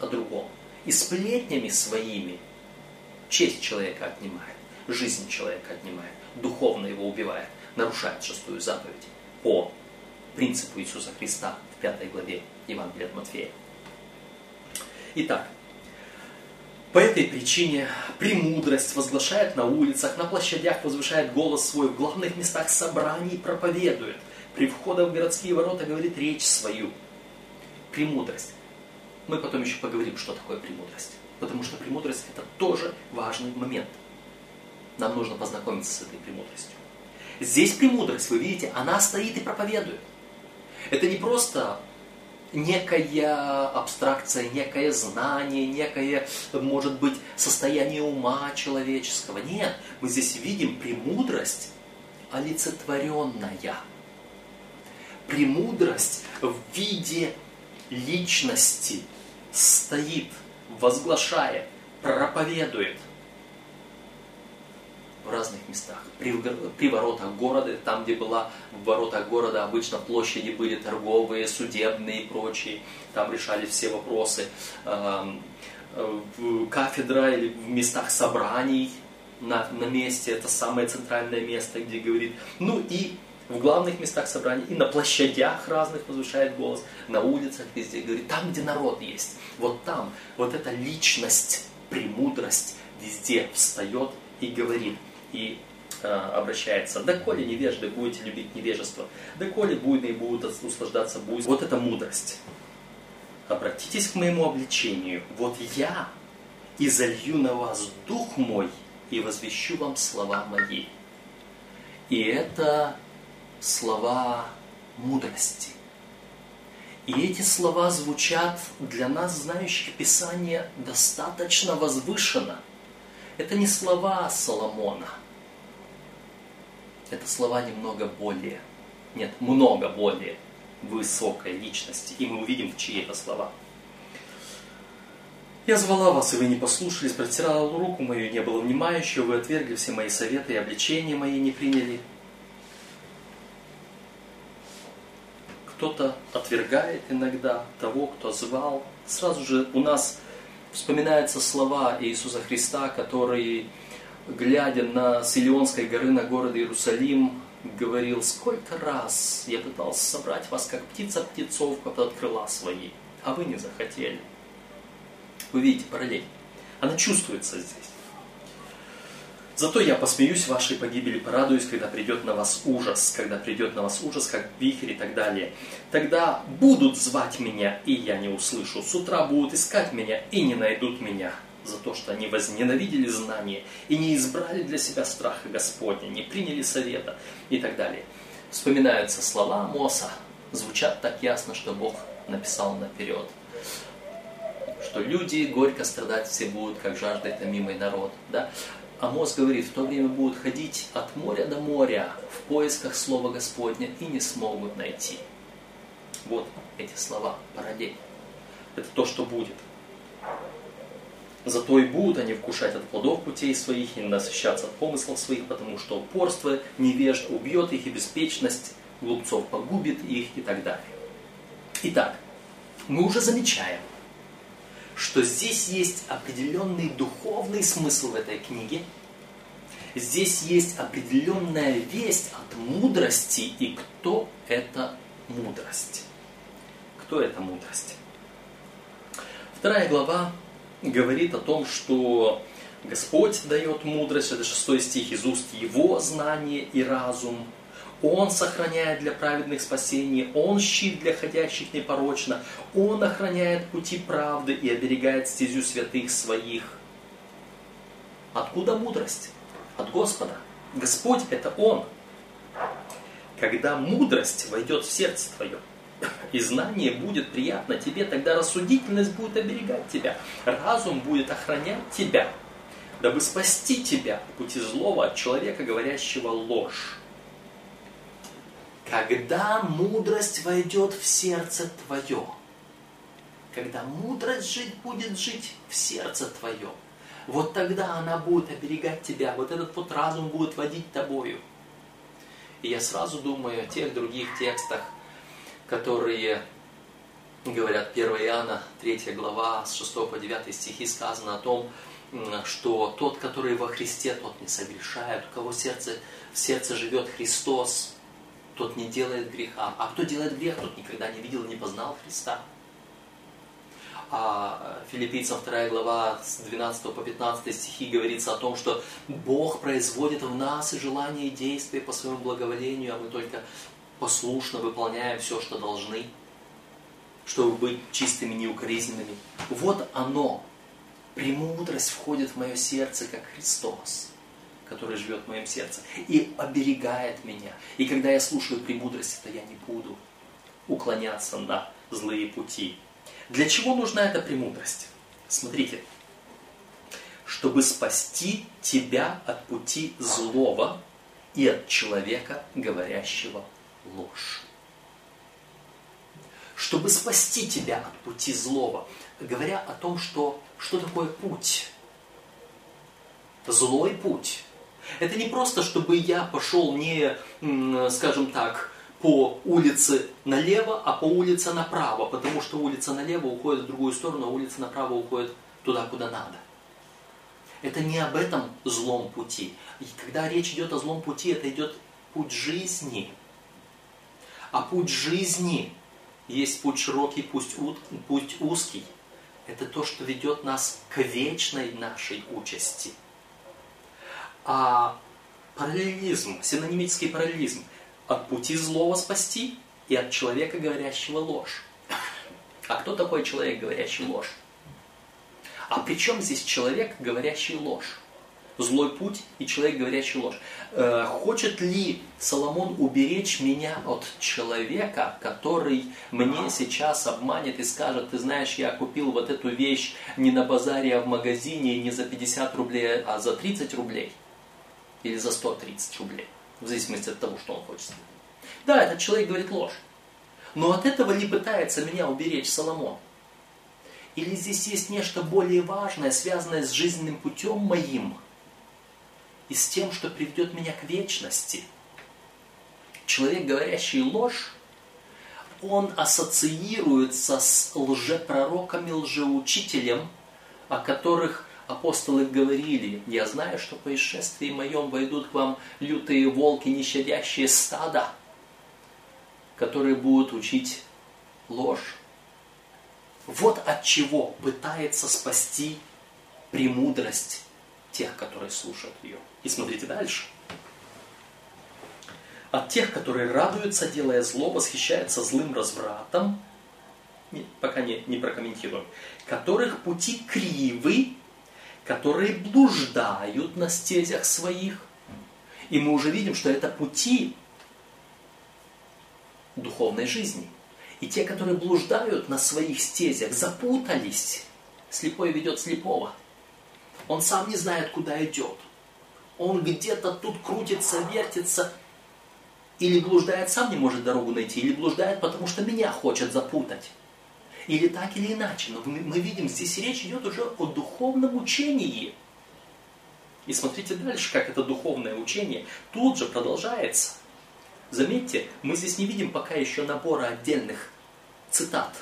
о другом. И сплетнями своими честь человека отнимает, жизнь человека отнимает, духовно его убивает, нарушает шестую заповедь по принципу Иисуса Христа в пятой главе Евангелия от Матфея. Итак, по этой причине премудрость возглашает на улицах, на площадях возвышает голос свой, в главных местах собраний проповедует – при входе в городские ворота говорит речь свою. Премудрость. Мы потом еще поговорим, что такое премудрость. Потому что премудрость это тоже важный момент. Нам нужно познакомиться с этой премудростью. Здесь премудрость, вы видите, она стоит и проповедует. Это не просто некая абстракция, некое знание, некое, может быть, состояние ума человеческого. Нет, мы здесь видим премудрость олицетворенная. Премудрость в виде личности стоит, возглашает, проповедует – в разных местах. При, при воротах города, там, где была в воротах города, обычно площади были торговые, судебные и прочие. Там решались все вопросы. Эм, в кафедра или в местах собраний на, на месте, это самое центральное место, где говорит. Ну и в главных местах собраний, и на площадях разных возвышает голос, на улицах везде говорит, там, где народ есть, вот там, вот эта личность, премудрость везде встает и говорит и э, обращается, «Доколе невежды будете любить невежество, доколе буйные будут услаждаться буйством». Вот это мудрость. Обратитесь к моему обличению. Вот я и залью на вас дух мой и возвещу вам слова мои. И это слова мудрости. И эти слова звучат для нас, знающих Писание, достаточно возвышенно. Это не слова Соломона – это слова немного более, нет, много более высокой личности. И мы увидим, чьи это слова. Я звала вас, и вы не послушались, протирала руку мою, не было внимающего, вы отвергли все мои советы и обличения мои не приняли. Кто-то отвергает иногда того, кто звал. Сразу же у нас вспоминаются слова Иисуса Христа, которые глядя на Силионской горы, на город Иерусалим, говорил, сколько раз я пытался собрать вас, как птица птицов под крыла свои, а вы не захотели. Вы видите параллель. Она чувствуется здесь. Зато я посмеюсь вашей погибели, порадуюсь, когда придет на вас ужас, когда придет на вас ужас, как вихрь и так далее. Тогда будут звать меня, и я не услышу. С утра будут искать меня, и не найдут меня за то, что они возненавидели знания и не избрали для себя страха Господня, не приняли совета и так далее. Вспоминаются слова Моса, звучат так ясно, что Бог написал наперед. Что люди горько страдать все будут, как жаждой томимый народ. Да? Амос говорит, в то время будут ходить от моря до моря в поисках Слова Господня и не смогут найти. Вот эти слова, параллель. Это то, что будет. Зато и будут они вкушать от плодов путей своих и насыщаться от помыслов своих, потому что упорство невежд убьет их, и беспечность глупцов погубит их и так далее. Итак, мы уже замечаем, что здесь есть определенный духовный смысл в этой книге. Здесь есть определенная весть от мудрости, и кто это мудрость? Кто это мудрость? Вторая глава говорит о том, что Господь дает мудрость, это 6 стих, из уст Его знание и разум. Он сохраняет для праведных спасение, Он щит для ходящих непорочно, Он охраняет пути правды и оберегает стезю святых своих. Откуда мудрость? От Господа. Господь – это Он. Когда мудрость войдет в сердце твое – и знание будет приятно тебе, тогда рассудительность будет оберегать тебя, разум будет охранять тебя, дабы спасти тебя пути злого от человека, говорящего ложь. Когда мудрость войдет в сердце твое, когда мудрость жить будет жить в сердце твое, вот тогда она будет оберегать тебя, вот этот вот разум будет водить тобою. И я сразу думаю о тех других текстах, которые говорят 1 Иоанна, 3 глава, с 6 по 9 стихи сказано о том, что тот, который во Христе, тот не согрешает, у кого сердце, в сердце живет Христос, тот не делает греха. А кто делает грех, тот никогда не видел не познал Христа. А Филиппийцам 2 глава с 12 по 15 стихи говорится о том, что Бог производит в нас и желание и действия по своему благоволению, а мы только послушно выполняем все, что должны, чтобы быть чистыми, неукоризненными. Вот оно. Премудрость входит в мое сердце, как Христос. Который живет в моем сердце и оберегает меня. И когда я слушаю премудрости, то я не буду уклоняться на злые пути. Для чего нужна эта премудрость? Смотрите, чтобы спасти тебя от пути злого и от человека, говорящего ложь. Чтобы спасти тебя от пути злого, говоря о том, что, что такое путь. Злой путь. Это не просто, чтобы я пошел не, скажем так, по улице налево, а по улице направо, потому что улица налево уходит в другую сторону, а улица направо уходит туда, куда надо. Это не об этом злом пути. И когда речь идет о злом пути, это идет путь жизни. А путь жизни есть путь широкий, путь, путь узкий. Это то, что ведет нас к вечной нашей участи. А параллелизм, синонимический параллелизм, от пути злого спасти и от человека, говорящего ложь. А кто такой человек, говорящий ложь? А при чем здесь человек, говорящий ложь? Злой путь и человек, говорящий ложь. Э, хочет ли Соломон уберечь меня от человека, который мне сейчас обманет и скажет, ты знаешь, я купил вот эту вещь не на базаре, а в магазине, не за 50 рублей, а за 30 рублей? Или за 130 рублей? В зависимости от того, что он хочет. Да, этот человек говорит ложь. Но от этого не пытается меня уберечь Соломон. Или здесь есть нечто более важное, связанное с жизненным путем моим и с тем, что приведет меня к вечности. Человек, говорящий ложь, он ассоциируется с лжепророками, лжеучителем, о которых апостолы говорили, «Я знаю, что по исшествии моем войдут к вам лютые волки, нещадящие стада, которые будут учить ложь, вот от чего пытается спасти премудрость тех, которые слушают ее. И смотрите дальше. От тех, которые радуются, делая зло, восхищаются злым развратом, не, пока не, не прокомментируем, которых пути кривы, которые блуждают на стезях своих. И мы уже видим, что это пути духовной жизни – и те, которые блуждают на своих стезях, запутались. Слепой ведет слепого. Он сам не знает, куда идет. Он где-то тут крутится, вертится. Или блуждает, сам не может дорогу найти, или блуждает, потому что меня хочет запутать. Или так, или иначе. Но мы, видим, здесь речь идет уже о духовном учении. И смотрите дальше, как это духовное учение тут же продолжается. Заметьте, мы здесь не видим пока еще набора отдельных цитат,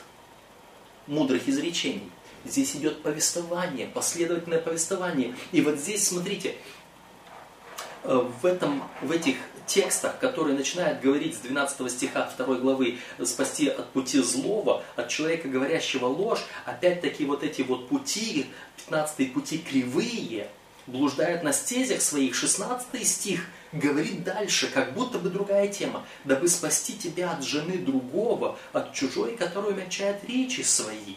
мудрых изречений. Здесь идет повествование, последовательное повествование. И вот здесь, смотрите, э, в, этом, в этих текстах, которые начинают говорить с 12 стиха 2 главы «спасти от пути злого, от человека, говорящего ложь», опять-таки вот эти вот пути, 15 пути кривые, блуждают на стезях своих, 16 стих говорит дальше, как будто бы другая тема, дабы спасти тебя от жены другого, от чужой, которая умягчает речи свои.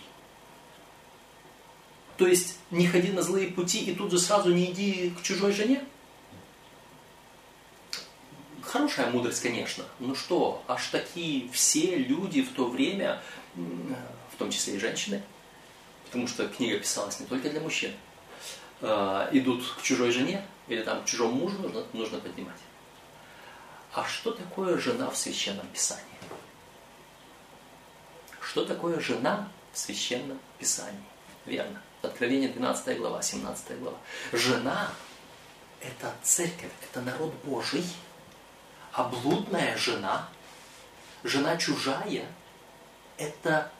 То есть не ходи на злые пути и тут же сразу не иди к чужой жене? Хорошая мудрость, конечно. Ну что, аж такие все люди в то время, в том числе и женщины, потому что книга писалась не только для мужчин, э, идут к чужой жене, или там к чужому мужу нужно, нужно поднимать. А что такое жена в Священном Писании? Что такое жена в Священном Писании? Верно. Откровение 12 глава, 17 глава. Жена – это церковь, это народ Божий, а блудная жена, жена чужая – это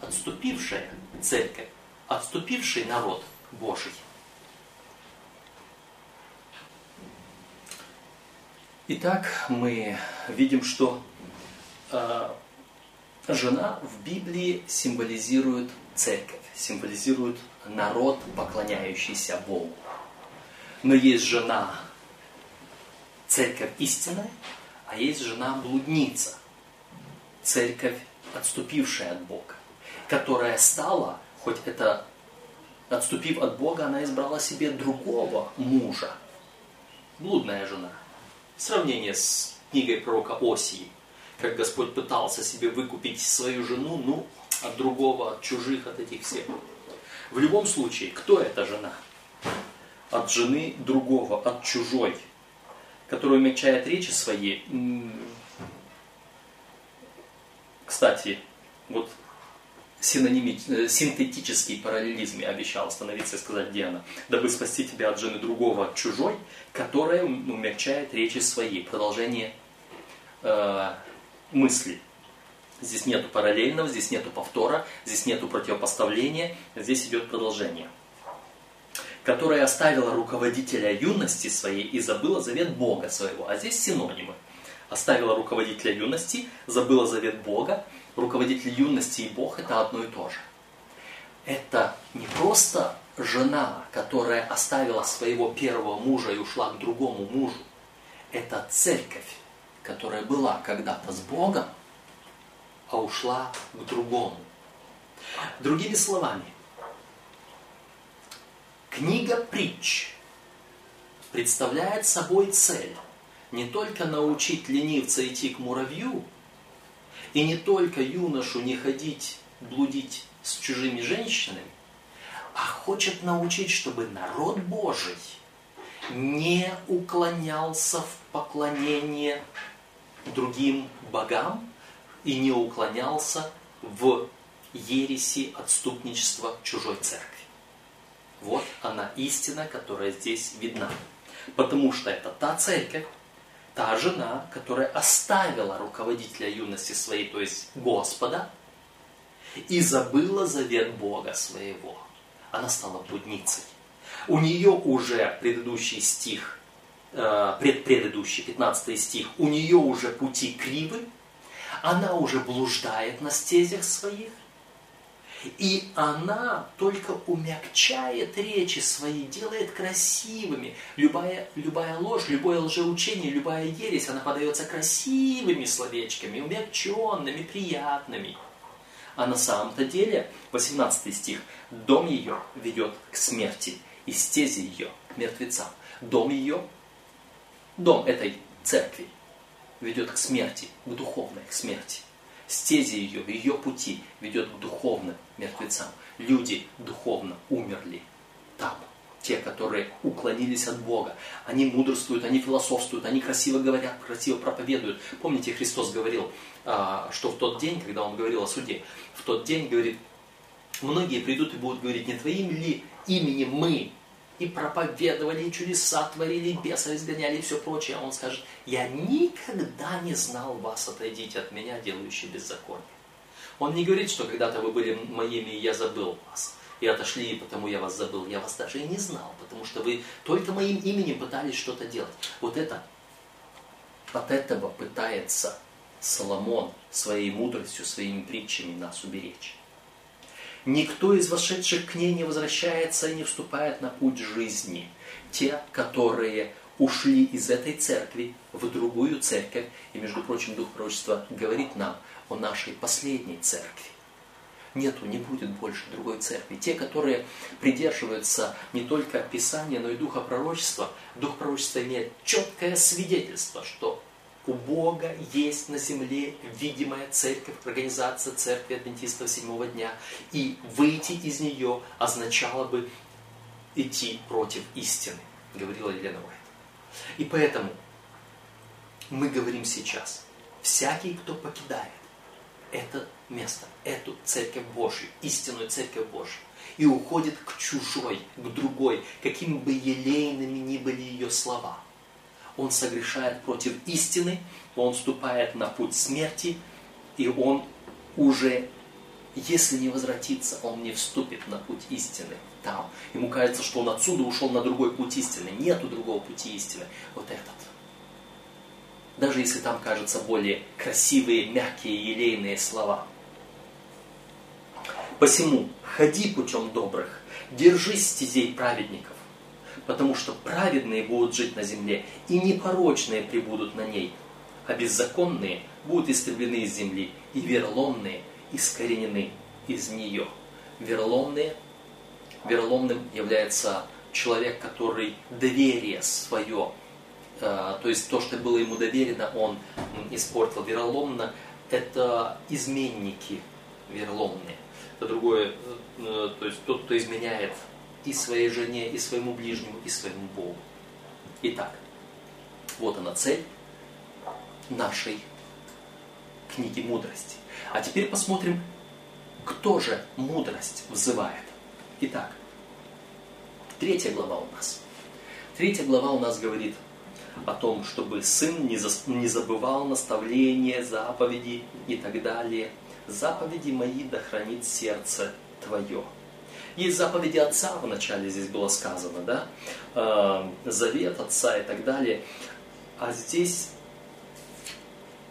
отступившая церковь, отступивший народ Божий – Итак, мы видим, что э, жена в Библии символизирует церковь, символизирует народ, поклоняющийся Богу. Но есть жена, церковь истинная, а есть жена блудница, церковь, отступившая от Бога, которая стала, хоть это отступив от Бога, она избрала себе другого мужа, блудная жена. Сравнение с книгой пророка Осии, как Господь пытался себе выкупить свою жену, ну, от другого, от чужих, от этих всех. В любом случае, кто эта жена? От жены другого, от чужой, которая умягчает речи свои. Кстати, вот синоними, э, синтетический параллелизм я обещал остановиться и сказать, где она. Дабы спасти тебя от жены другого, от чужой, которая умягчает речи свои. Продолжение э, мысли. Здесь нету параллельного, здесь нету повтора, здесь нету противопоставления, здесь идет продолжение. Которая оставила руководителя юности своей и забыла завет Бога своего. А здесь синонимы. Оставила руководителя юности, забыла завет Бога. Руководитель юности и Бог это одно и то же. Это не просто жена, которая оставила своего первого мужа и ушла к другому мужу. Это церковь, которая была когда-то с Богом, а ушла к другому. Другими словами, книга притч представляет собой цель не только научить ленивца идти к муравью, и не только юношу не ходить, блудить с чужими женщинами, а хочет научить, чтобы народ Божий не уклонялся в поклонение другим богам, и не уклонялся в ереси отступничества чужой церкви. Вот она истина, которая здесь видна. Потому что это та церковь, та жена, которая оставила руководителя юности своей, то есть Господа, и забыла завет Бога своего. Она стала блудницей. У нее уже предыдущий стих, э, предпредыдущий, 15 стих, у нее уже пути кривы, она уже блуждает на стезях своих, и она только умягчает речи свои, делает красивыми. Любая, любая ложь, любое лжеучение, любая ересь, она подается красивыми словечками, умягченными, приятными. А на самом-то деле, 18 стих, дом ее ведет к смерти, и стези ее к мертвецам. Дом ее, дом этой церкви, ведет к смерти, к духовной к смерти. Стези ее, ее пути ведет к духовным мертвецам. Люди духовно умерли там. Те, которые уклонились от Бога. Они мудрствуют, они философствуют, они красиво говорят, красиво проповедуют. Помните, Христос говорил, а, что в тот день, когда Он говорил о суде, в тот день, говорит, многие придут и будут говорить, не твоим ли именем мы и проповедовали, и чудеса творили, и беса изгоняли, и все прочее. А он скажет, я никогда не знал вас, отойдите от меня, делающие беззаконие. Он не говорит, что когда-то вы были моими, и я забыл вас. И отошли, и потому я вас забыл. Я вас даже и не знал, потому что вы только моим именем пытались что-то делать. Вот это, от этого пытается Соломон своей мудростью, своими притчами нас уберечь. Никто из вошедших к ней не возвращается и не вступает на путь жизни. Те, которые ушли из этой церкви в другую церковь, и, между прочим, Дух Пророчества говорит нам о нашей последней церкви. Нету, не будет больше другой церкви. Те, которые придерживаются не только Писания, но и Духа Пророчества, Дух Пророчества имеет четкое свидетельство, что у Бога есть на земле видимая церковь, организация церкви адвентистов седьмого дня. И выйти из нее означало бы идти против истины, говорила Елена Уайт. И поэтому мы говорим сейчас, всякий, кто покидает это место, эту церковь Божью, истинную церковь Божью, и уходит к чужой, к другой, какими бы елейными ни были ее слова – он согрешает против истины, он вступает на путь смерти, и он уже, если не возвратится, он не вступит на путь истины там. Ему кажется, что он отсюда ушел на другой путь истины. Нету другого пути истины. Вот этот. Даже если там кажутся более красивые, мягкие, елейные слова. Посему, ходи путем добрых, держись стезей праведников, потому что праведные будут жить на земле, и непорочные прибудут на ней, а беззаконные будут истреблены из земли, и вероломные искоренены из нее. Вероломные, вероломным является человек, который доверие свое то есть то, что было ему доверено, он испортил вероломно, это изменники вероломные. Это другое, то есть тот, кто изменяет и своей жене, и своему ближнему, и своему Богу. Итак, вот она цель нашей книги мудрости. А теперь посмотрим, кто же мудрость взывает. Итак, третья глава у нас. Третья глава у нас говорит о том, чтобы сын не забывал наставления, заповеди и так далее. Заповеди мои да хранит сердце твое. Есть заповеди отца, вначале здесь было сказано, да? Э, завет отца и так далее. А здесь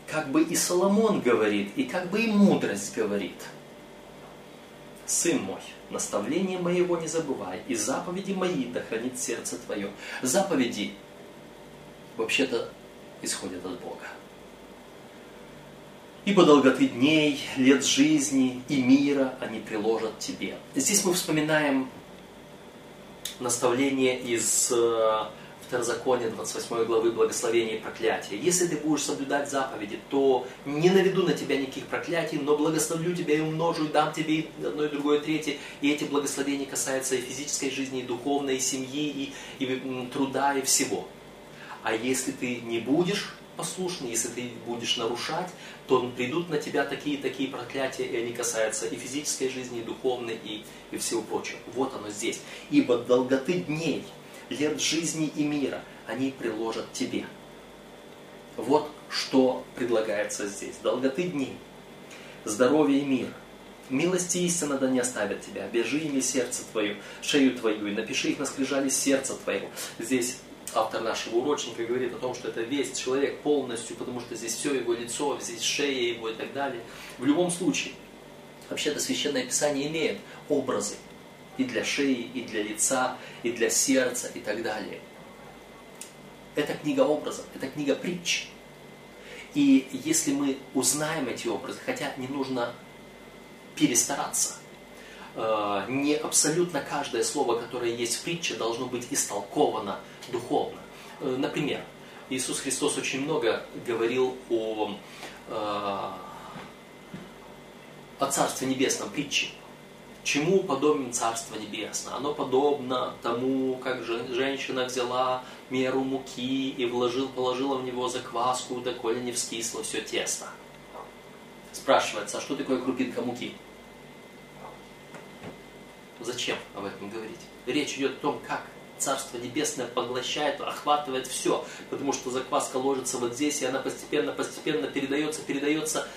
как бы и Соломон говорит, и как бы и мудрость говорит. Сын мой, наставление моего не забывай, и заповеди мои да хранит сердце твое. Заповеди вообще-то исходят от Бога. Ибо долготы дней, лет жизни и мира они приложат тебе. Здесь мы вспоминаем наставление из э, Второзакония 28 главы благословения и проклятия. Если ты будешь соблюдать заповеди, то не наведу на тебя никаких проклятий, но благословлю тебя и умножу, и дам тебе и одно, и другое, и третье. И эти благословения касаются и физической жизни, и духовной, и семьи, и, и труда, и всего. А если ты не будешь послушный, если ты будешь нарушать, то придут на тебя такие-такие проклятия, и они касаются и физической жизни, и духовной, и, и всего прочего. Вот оно здесь. Ибо долготы дней, лет жизни и мира они приложат тебе. Вот что предлагается здесь. Долготы дней, здоровье и мир, Милости истина да не оставят тебя. Обяжи ими сердце твое, шею твою, и напиши их на скрижали сердца твоего. Здесь автор нашего урочника говорит о том, что это весь человек полностью, потому что здесь все его лицо, здесь шея его и так далее. В любом случае, вообще-то Священное Писание имеет образы и для шеи, и для лица, и для сердца и так далее. Это книга образов, это книга притч. И если мы узнаем эти образы, хотя не нужно перестараться, э, не абсолютно каждое слово, которое есть в притче, должно быть истолковано духовно. Э, например, Иисус Христос очень много говорил о, э, о Царстве Небесном притче. Чему подобен Царство Небесное? Оно подобно тому, как женщина взяла меру муки и вложил, положила в него закваску, доколе не вскисло все тесто. Спрашивается, а что такое крупинка муки? Зачем об этом говорить? Речь идет о том, как Царство Небесное поглощает, охватывает все, потому что закваска ложится вот здесь, и она постепенно, постепенно передается, передается,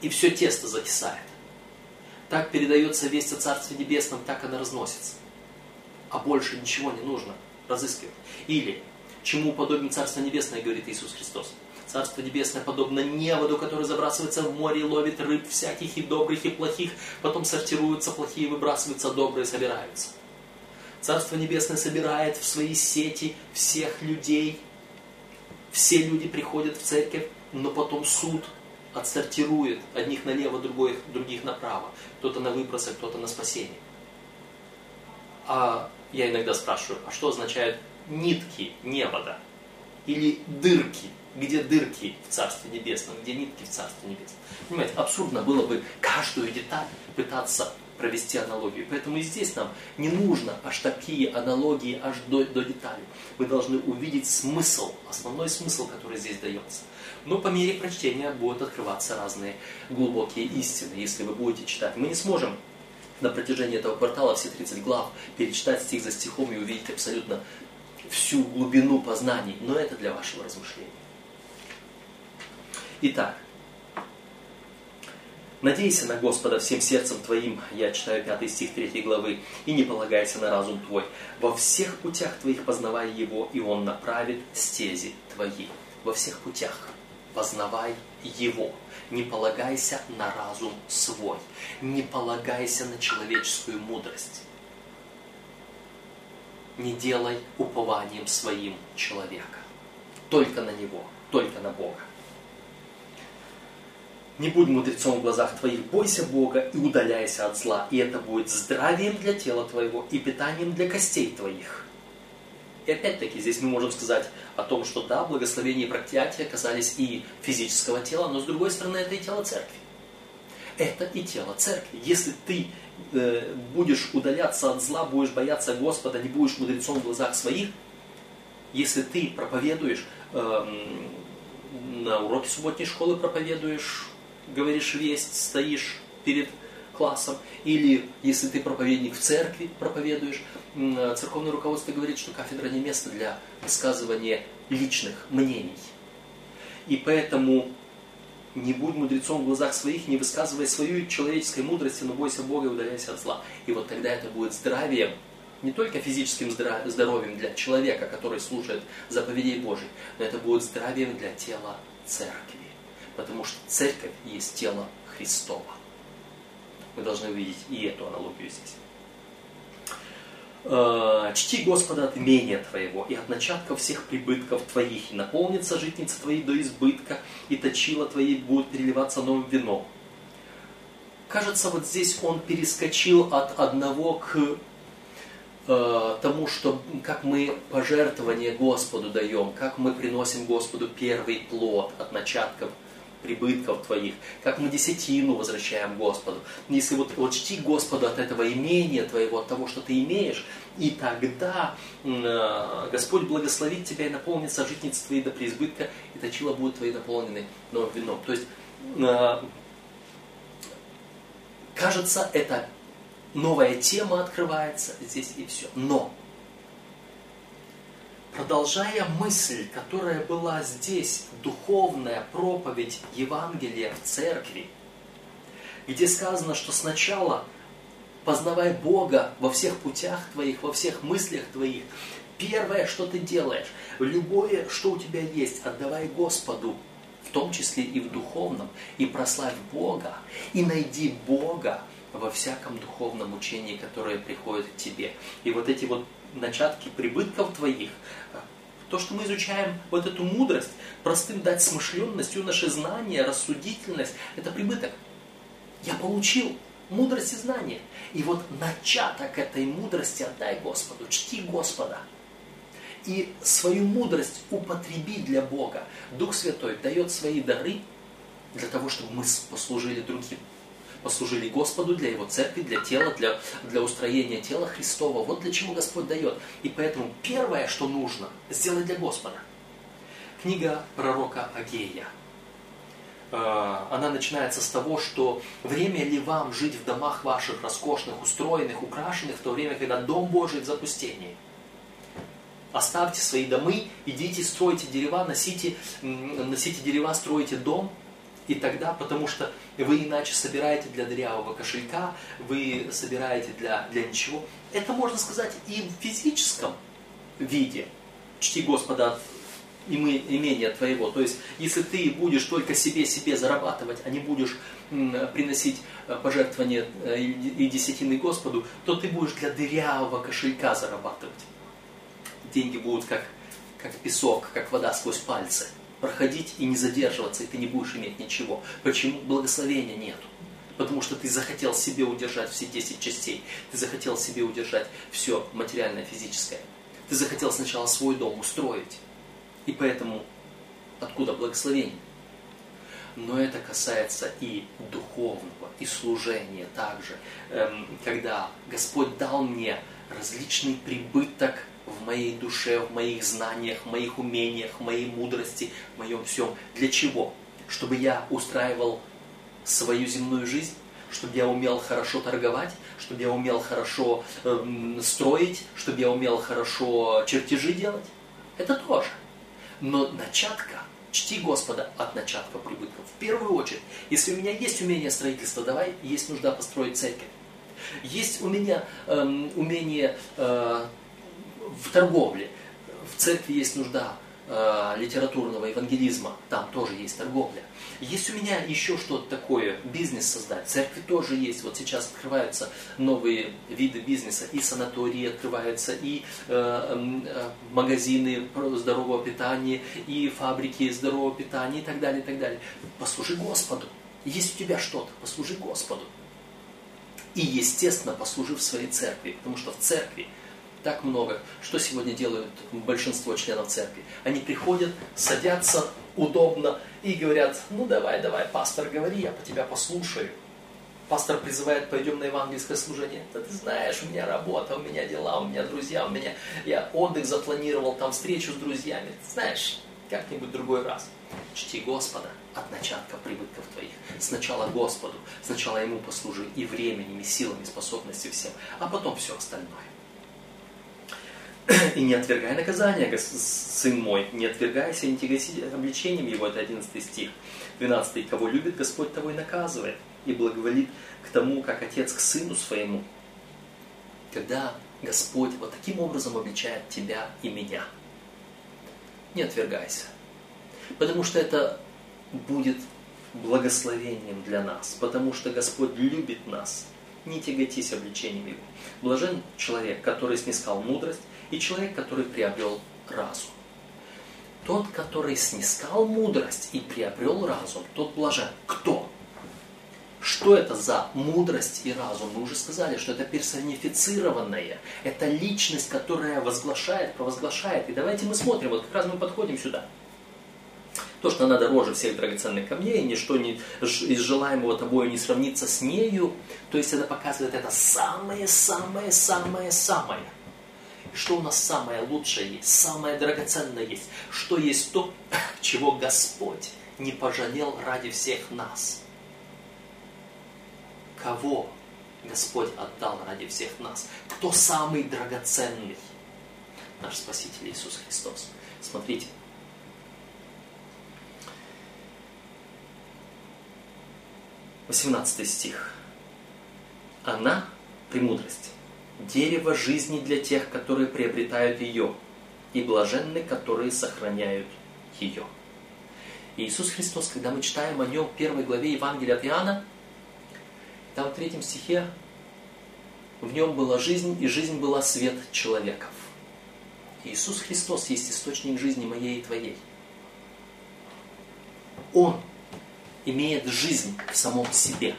и все тесто закисает. Так передается весть о Царстве Небесном, так она разносится. А больше ничего не нужно разыскивать. Или, чему подобен Царство Небесное, говорит Иисус Христос. Царство Небесное подобно неводу, который забрасывается в море и ловит рыб всяких и добрых, и плохих, потом сортируются плохие, выбрасываются, добрые собираются. Царство Небесное собирает в свои сети всех людей. Все люди приходят в церковь, но потом суд отсортирует одних налево, других, других направо. Кто-то на выбросы, кто-то на спасение. А я иногда спрашиваю, а что означает нитки невода? Или дырки? Где дырки в Царстве Небесном? Где нитки в Царстве Небесном? Понимаете, абсурдно было бы каждую деталь пытаться провести аналогию. Поэтому и здесь нам не нужно аж такие аналогии аж до, до деталей. Мы должны увидеть смысл, основной смысл, который здесь дается. Но по мере прочтения будут открываться разные глубокие истины, если вы будете читать. Мы не сможем на протяжении этого квартала все 30 глав перечитать стих за стихом и увидеть абсолютно всю глубину познаний, но это для вашего размышления. Итак, Надейся на Господа всем сердцем твоим, я читаю 5 стих 3 главы, и не полагайся на разум твой. Во всех путях твоих познавай его, и он направит стези твои. Во всех путях познавай его. Не полагайся на разум свой. Не полагайся на человеческую мудрость. Не делай упованием своим человека. Только на него, только на Бога. Не будь мудрецом в глазах твоих, бойся Бога и удаляйся от зла, и это будет здравием для тела твоего и питанием для костей твоих. И опять-таки здесь мы можем сказать о том, что да, благословение и проклятие касались и физического тела, но с другой стороны это и тело церкви. Это и тело церкви. Если ты э, будешь удаляться от зла, будешь бояться Господа, не будешь мудрецом в глазах своих, если ты проповедуешь, э, на уроке субботней школы проповедуешь, говоришь весть, стоишь перед классом, или если ты проповедник в церкви проповедуешь, церковное руководство говорит, что кафедра не место для высказывания личных мнений. И поэтому не будь мудрецом в глазах своих, не высказывай свою человеческой мудрости, но бойся Бога и удаляйся от зла. И вот тогда это будет здравием, не только физическим здоровьем для человека, который слушает заповедей Божьих, но это будет здравием для тела церкви. Потому что церковь есть тело Христова. Мы должны увидеть и эту аналогию здесь. Э, чти Господа от имения Твоего и от начатков всех прибытков Твоих, и наполнится житница Твоей до избытка, и точила Твоей будет переливаться новым вином. Кажется, вот здесь он перескочил от одного к э, тому, что как мы пожертвование Господу даем, как мы приносим Господу первый плод от начатков прибытков твоих, как мы десятину возвращаем Господу. Если вот, вот чти Господа от этого имения твоего, от того, что ты имеешь, и тогда э, Господь благословит тебя и наполнит сожитницы твои до преизбытка, и точила будут твои наполнены новым вином. То есть, э, кажется, это новая тема открывается здесь и все. Но Продолжая мысль, которая была здесь, духовная проповедь Евангелия в церкви, где сказано, что сначала познавай Бога во всех путях твоих, во всех мыслях твоих. Первое, что ты делаешь, любое, что у тебя есть, отдавай Господу, в том числе и в духовном, и прославь Бога, и найди Бога во всяком духовном учении, которое приходит к тебе. И вот эти вот начатки прибытков твоих, то, что мы изучаем вот эту мудрость, простым дать смышленность, юноши знания, рассудительность, это прибыток. Я получил мудрость и знание. И вот начаток этой мудрости отдай Господу, чти Господа. И свою мудрость употреби для Бога. Дух Святой дает свои дары для того, чтобы мы послужили другим послужили Господу, для Его церкви, для тела, для, для устроения тела Христова. Вот для чего Господь дает. И поэтому первое, что нужно, сделать для Господа. Книга пророка Агея. Э, она начинается с того, что время ли вам жить в домах ваших роскошных, устроенных, украшенных, в то время, когда Дом Божий в запустении. Оставьте свои домы, идите, стройте дерева, носите, носите дерева, стройте дом, и тогда, потому что вы иначе собираете для дырявого кошелька, вы собираете для, для ничего. Это можно сказать и в физическом виде. Чти Господа имения твоего. То есть, если ты будешь только себе-себе зарабатывать, а не будешь приносить э, пожертвования э, и десятины Господу, то ты будешь для дырявого кошелька зарабатывать. Деньги будут как, как песок, как вода сквозь пальцы проходить и не задерживаться, и ты не будешь иметь ничего. Почему? Благословения нету. Потому что ты захотел себе удержать все 10 частей. Ты захотел себе удержать все материальное, физическое. Ты захотел сначала свой дом устроить. И поэтому откуда благословение? Но это касается и духовного, и служения также. Эм, когда Господь дал мне различный прибыток в моей душе, в моих знаниях, в моих умениях, в моей мудрости, в моем всем. Для чего? Чтобы я устраивал свою земную жизнь, чтобы я умел хорошо торговать, чтобы я умел хорошо э, строить, чтобы я умел хорошо чертежи делать. Это тоже. Но начатка, чти Господа от начатка прибытков. В первую очередь, если у меня есть умение строительства, давай, есть нужда построить церковь. Есть у меня э, умение э, в торговле. В церкви есть нужда э, литературного евангелизма, там тоже есть торговля. Есть у меня еще что-то такое, бизнес создать, в церкви тоже есть. Вот сейчас открываются новые виды бизнеса, и санатории открываются, и э, э, магазины здорового питания, и фабрики здорового питания, и так далее, и так далее. Послужи Господу. Есть у тебя что-то, послужи Господу. И, естественно, послужи в своей церкви, потому что в церкви так много. Что сегодня делают большинство членов церкви? Они приходят, садятся удобно и говорят, ну давай, давай, пастор, говори, я по тебя послушаю. Пастор призывает, пойдем на евангельское служение. Да ты знаешь, у меня работа, у меня дела, у меня друзья, у меня... Я отдых запланировал, там встречу с друзьями. Ты знаешь, как-нибудь другой раз. Чти Господа от начатков прибытков твоих. Сначала Господу, сначала Ему послужи и временем, и силами, и способностью всем, а потом все остальное. И не отвергай наказание, сын мой, не отвергайся, не тягоси обличением его, это 11 стих. 12. Кого любит Господь, того и наказывает, и благоволит к тому, как отец к сыну своему. Когда Господь вот таким образом обличает тебя и меня, не отвергайся. Потому что это будет благословением для нас, потому что Господь любит нас. Не тяготись обличением Его. Блажен человек, который снискал мудрость, и человек, который приобрел разум. Тот, который снискал мудрость и приобрел разум, тот блажен. Кто? Что это за мудрость и разум? Мы уже сказали, что это персонифицированная, это личность, которая возглашает, провозглашает. И давайте мы смотрим, вот как раз мы подходим сюда. То, что она дороже всех драгоценных камней, ничто не, из желаемого тобою не сравнится с нею. То есть это показывает это самое-самое-самое-самое. Что у нас самое лучшее есть, самое драгоценное есть? Что есть то, чего Господь не пожалел ради всех нас? Кого Господь отдал ради всех нас? Кто самый драгоценный? Наш Спаситель Иисус Христос. Смотрите. Восемнадцатый стих. Она, премудрость, дерево жизни для тех, которые приобретают ее, и блаженны, которые сохраняют ее. Иисус Христос, когда мы читаем о нем в первой главе Евангелия от Иоанна, там в третьем стихе в нем была жизнь, и жизнь была свет человеков. Иисус Христос есть источник жизни моей и твоей. Он имеет жизнь в самом себе.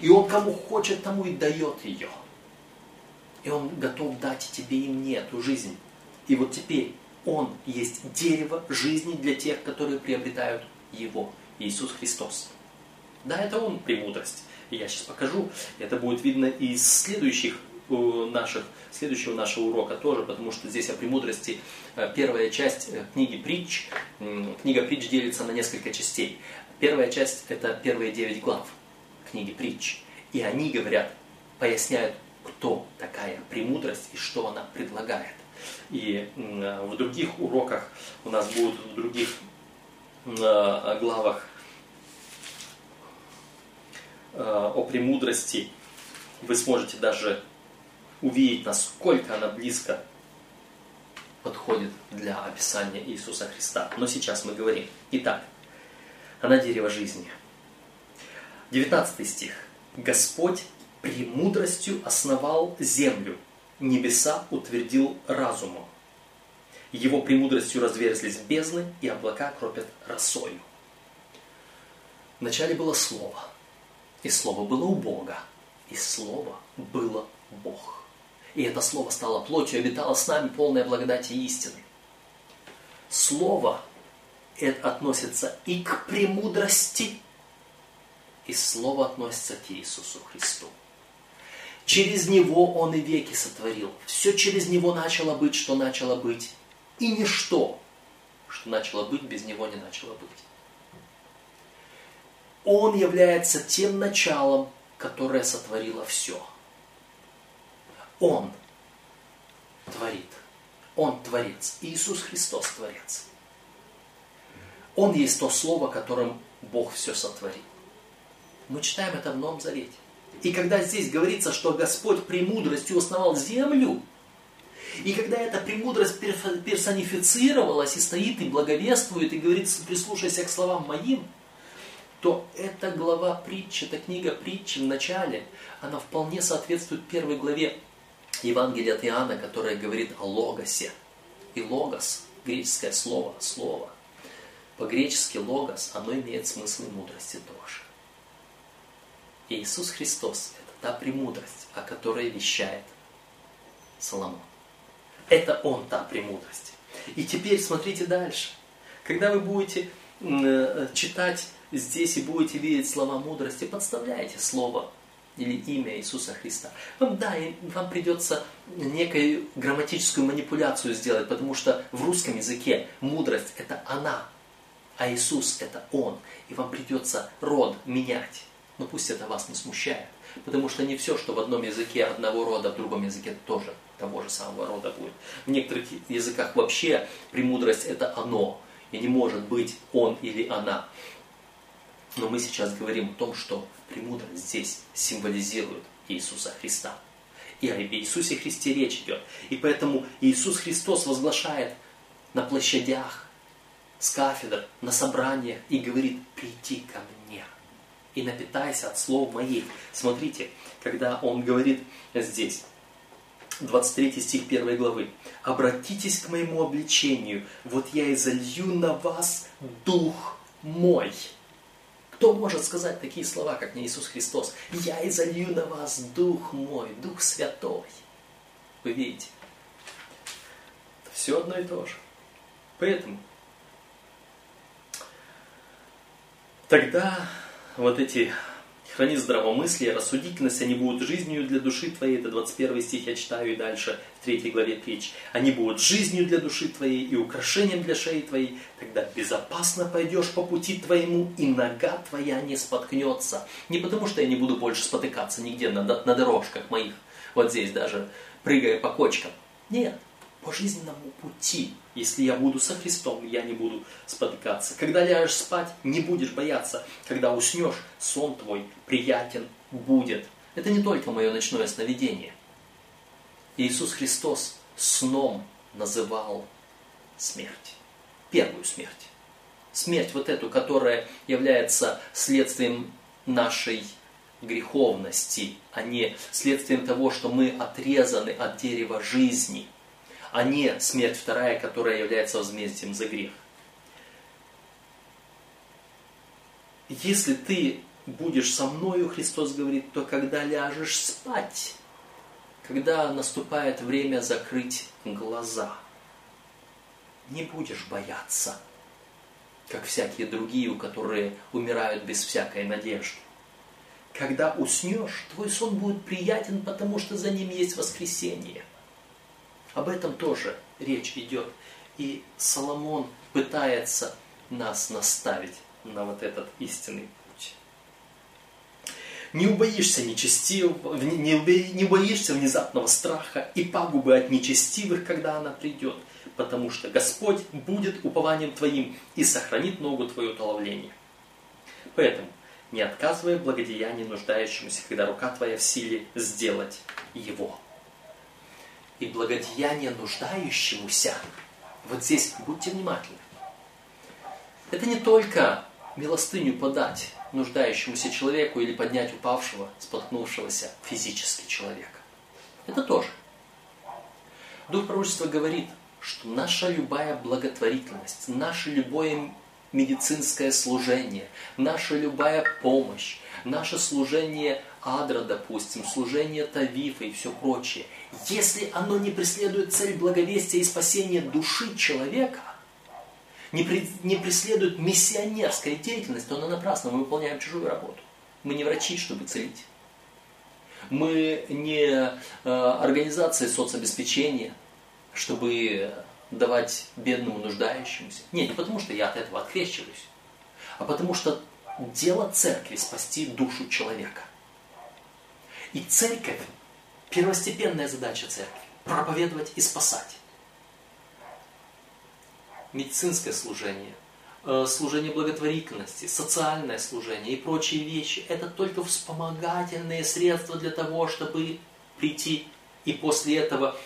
И Он кому хочет, тому и дает ее – и Он готов дать тебе и мне эту жизнь. И вот теперь Он есть дерево жизни для тех, которые приобретают Его. Иисус Христос. Да, это Он премудрость. Я сейчас покажу. Это будет видно из следующих э, наших, следующего нашего урока тоже, потому что здесь о премудрости э, первая часть э, книги притч. Книга притч делится на несколько частей. Первая часть это первые девять глав книги притч. И они говорят, поясняют кто такая премудрость и что она предлагает. И в других уроках у нас будут в других главах о премудрости вы сможете даже увидеть, насколько она близко подходит для описания Иисуса Христа. Но сейчас мы говорим. Итак, она дерево жизни. 19 стих. Господь премудростью основал землю, небеса утвердил разумом. Его премудростью разверзлись бездны, и облака кропят росою. Вначале было Слово, и Слово было у Бога, и Слово было Бог. И это Слово стало плотью, обитало с нами полная благодати и истины. Слово это относится и к премудрости, и Слово относится к Иисусу Христу. Через Него Он и веки сотворил. Все через Него начало быть, что начало быть. И ничто, что начало быть, без Него не начало быть. Он является тем началом, которое сотворило все. Он творит. Он творец. Иисус Христос творец. Он есть то слово, которым Бог все сотворил. Мы читаем это в Новом Завете. И когда здесь говорится, что Господь премудростью основал землю, и когда эта премудрость персонифицировалась и стоит, и благовествует, и говорит, прислушайся к словам моим, то эта глава притчи, эта книга притчи в начале, она вполне соответствует первой главе Евангелия от Иоанна, которая говорит о логосе. И логос, греческое слово, слово, по-гречески логос, оно имеет смысл и мудрости тоже. Иисус Христос – это та премудрость, о которой вещает Соломон. Это Он та премудрость. И теперь смотрите дальше. Когда вы будете э, читать здесь и будете видеть слова мудрости, подставляйте слово или имя Иисуса Христа. Вам, да, вам придется некую грамматическую манипуляцию сделать, потому что в русском языке мудрость – это она, а Иисус – это Он. И вам придется род менять. Но пусть это вас не смущает, потому что не все, что в одном языке одного рода, в другом языке тоже того же самого рода будет. В некоторых языках вообще премудрость – это оно, и не может быть он или она. Но мы сейчас говорим о том, что премудрость здесь символизирует Иисуса Христа. И о Иисусе Христе речь идет. И поэтому Иисус Христос возглашает на площадях, с кафедр, на собраниях и говорит, приди ко мне и напитайся от слов моих. Смотрите, когда он говорит здесь, 23 стих 1 главы. «Обратитесь к моему обличению, вот я и залью на вас Дух мой». Кто может сказать такие слова, как не Иисус Христос? «Я и залью на вас Дух мой, Дух Святой». Вы видите? Это все одно и то же. Поэтому тогда вот эти Храни здравомыслие, рассудительность, они будут жизнью для души твоей. Это 21 стих я читаю и дальше, в 3 главе притч. Они будут жизнью для души твоей и украшением для шеи твоей. Тогда безопасно пойдешь по пути твоему, и нога твоя не споткнется. Не потому, что я не буду больше спотыкаться нигде на, на дорожках моих, вот здесь даже, прыгая по кочкам. Нет, по жизненному пути. Если я буду со Христом, я не буду спотыкаться. Когда ляжешь спать, не будешь бояться. Когда уснешь, сон твой приятен будет. Это не только мое ночное сновидение. Иисус Христос сном называл смерть. Первую смерть. Смерть вот эту, которая является следствием нашей греховности, а не следствием того, что мы отрезаны от дерева жизни – а не смерть вторая, которая является возмездием за грех. Если ты будешь со мною, Христос говорит, то когда ляжешь спать, когда наступает время закрыть глаза, не будешь бояться, как всякие другие, у которые умирают без всякой надежды. Когда уснешь, твой сон будет приятен, потому что за ним есть воскресенье – об этом тоже речь идет. И Соломон пытается нас наставить на вот этот истинный путь. Не убоишься нечестивого, не, убоишься внезапного страха и пагубы от нечестивых, когда она придет, потому что Господь будет упованием твоим и сохранит ногу твою от уловления. Поэтому не отказывай благодеяние нуждающемуся, когда рука твоя в силе сделать его и благодеяние нуждающемуся. Вот здесь будьте внимательны. Это не только милостыню подать нуждающемуся человеку или поднять упавшего, споткнувшегося физически человека. Это тоже. Дух пророчества говорит, что наша любая благотворительность, наше любое медицинское служение, наша любая помощь, наше служение Адра, допустим, служение Тавифа и все прочее, если оно не преследует цель благовестия и спасения души человека, не, при, не преследует миссионерской деятельность, то оно напрасно, мы выполняем чужую работу. Мы не врачи, чтобы целить. Мы не э, организация соцобеспечения, чтобы давать бедному нуждающемуся. Нет, не потому что я от этого открещиваюсь, а потому что дело церкви спасти душу человека – и церковь, первостепенная задача церкви, проповедовать и спасать. Медицинское служение, э, служение благотворительности, социальное служение и прочие вещи – это только вспомогательные средства для того, чтобы прийти и после этого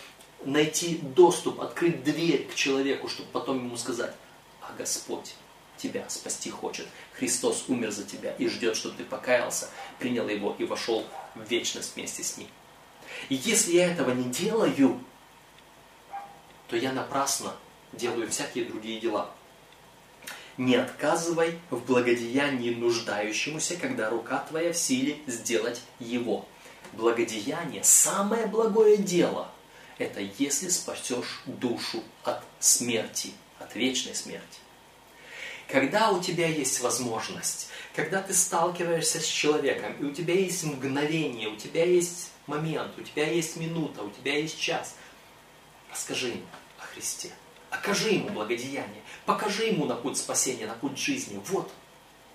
найти доступ, открыть дверь к человеку, чтобы потом ему сказать, а Господь тебя спасти хочет. Христос умер за тебя и ждет, чтобы ты покаялся, принял его и вошел в вечность вместе с ним. И если я этого не делаю, то я напрасно делаю всякие другие дела. Не отказывай в благодеянии нуждающемуся, когда рука твоя в силе сделать его. Благодеяние, самое благое дело, Это если спасешь душу от смерти, от вечной смерти. Когда у тебя есть возможность, когда ты сталкиваешься с человеком, и у тебя есть мгновение, у тебя есть момент, у тебя есть минута, у тебя есть час, расскажи ему о Христе. Окажи ему благодеяние. Покажи ему на путь спасения, на путь жизни. Вот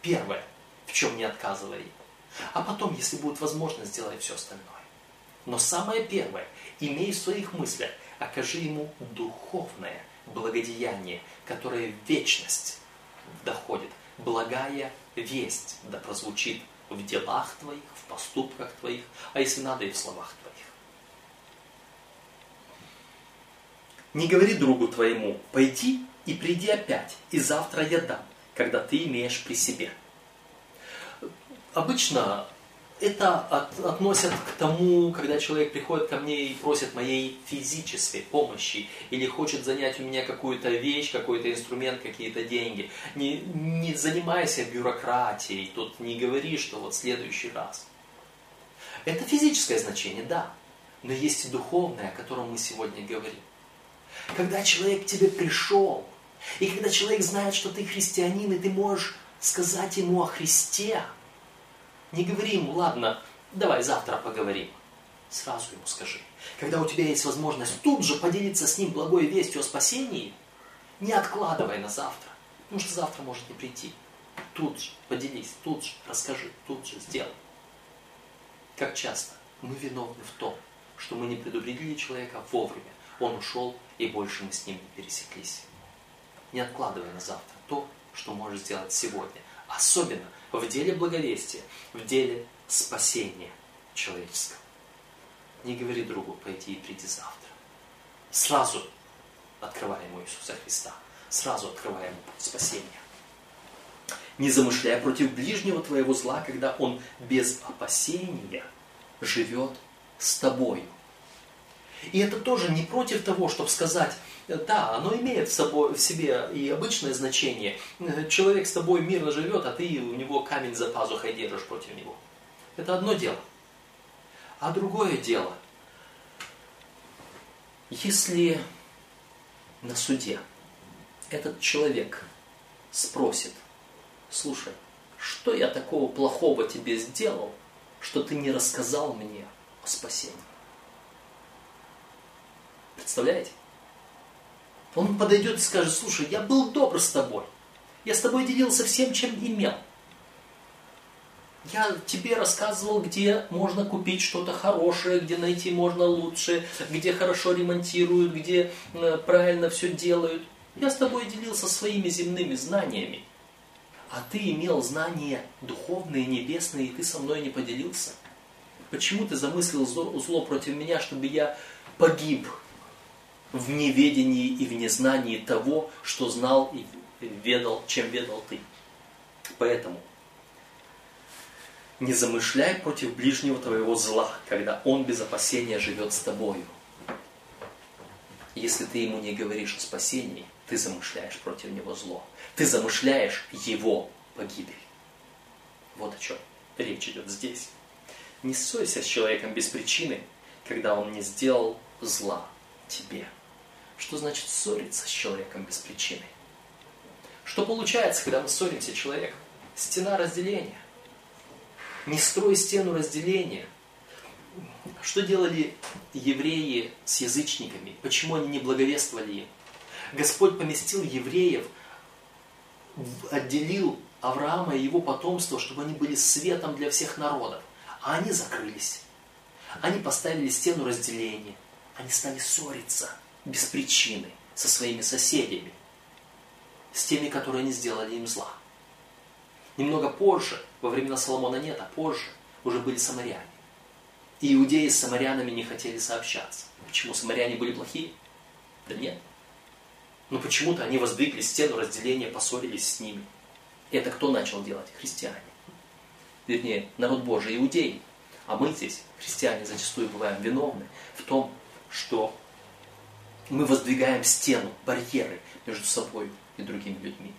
первое, в чем не отказывай. А потом, если будет возможность, сделай все остальное. Но самое первое, имей в своих мыслях, окажи ему духовное благодеяние, которое в вечность доходит. Благая весть да прозвучит в делах твоих, в поступках твоих, а если надо и в словах твоих. Не говори другу твоему, пойди и приди опять, и завтра я дам, когда ты имеешь при себе. Обычно это от, относят к тому, когда человек приходит ко мне и просит моей физической помощи, или хочет занять у меня какую-то вещь, какой-то инструмент, какие-то деньги. Не, не занимайся бюрократией, тут не говори, что вот следующий раз. Это физическое значение, да, но есть и духовное, о котором мы сегодня говорим. Когда человек к тебе пришел, и когда человек знает, что ты христианин, и ты можешь сказать ему о Христе, не говори ему, ладно, давай завтра поговорим. Сразу ему скажи. Когда у тебя есть возможность тут же поделиться с ним благой вестью о спасении, не откладывай на завтра, потому что завтра может не прийти. Тут же поделись, тут же расскажи, тут же сделай. Как часто мы виновны в том, что мы не предупредили человека вовремя. Он ушел, и больше мы с ним не пересеклись. Не откладывай на завтра то, что можешь сделать сегодня. Особенно в деле благовестия, в деле спасения человеческого. Не говори другу, пойди и приди завтра. Сразу открывай ему Иисуса Христа. Сразу открывай ему спасение. Не замышляя против ближнего твоего зла, когда он без опасения живет с тобою. И это тоже не против того, чтобы сказать, да, оно имеет в, собой, в себе и обычное значение. Человек с тобой мирно живет, а ты у него камень за пазухой держишь против него. Это одно дело. А другое дело, если на суде этот человек спросит, слушай, что я такого плохого тебе сделал, что ты не рассказал мне о спасении? Представляете? Он подойдет и скажет, слушай, я был добр с тобой. Я с тобой делился всем, чем имел. Я тебе рассказывал, где можно купить что-то хорошее, где найти можно лучше, где хорошо ремонтируют, где э, правильно все делают. Я с тобой делился своими земными знаниями. А ты имел знания духовные, небесные, и ты со мной не поделился. Почему ты замыслил зло, зло против меня, чтобы я погиб в неведении и в незнании того, что знал и ведал, чем ведал ты. Поэтому не замышляй против ближнего твоего зла, когда он без опасения живет с тобою. Если ты ему не говоришь о спасении, ты замышляешь против него зло. Ты замышляешь его погибель. Вот о чем речь идет здесь. Не ссорься с человеком без причины, когда он не сделал зла тебе. Что значит ссориться с человеком без причины? Что получается, когда мы ссоримся с человеком? Стена разделения. Не строй стену разделения. Что делали евреи с язычниками? Почему они не благовествовали им? Господь поместил евреев, отделил Авраама и его потомство, чтобы они были светом для всех народов. А они закрылись. Они поставили стену разделения. Они стали ссориться – без причины со своими соседями, с теми, которые не сделали им зла. Немного позже, во времена Соломона нет, а позже уже были самаряне. И иудеи с самарянами не хотели сообщаться. Почему самаряне были плохие? Да нет. Но почему-то они воздвигли стену разделения, поссорились с ними. Это кто начал делать? Христиане. Вернее, народ Божий, иудеи. А мы здесь, христиане, зачастую бываем виновны в том, что мы воздвигаем стену, барьеры между собой и другими людьми.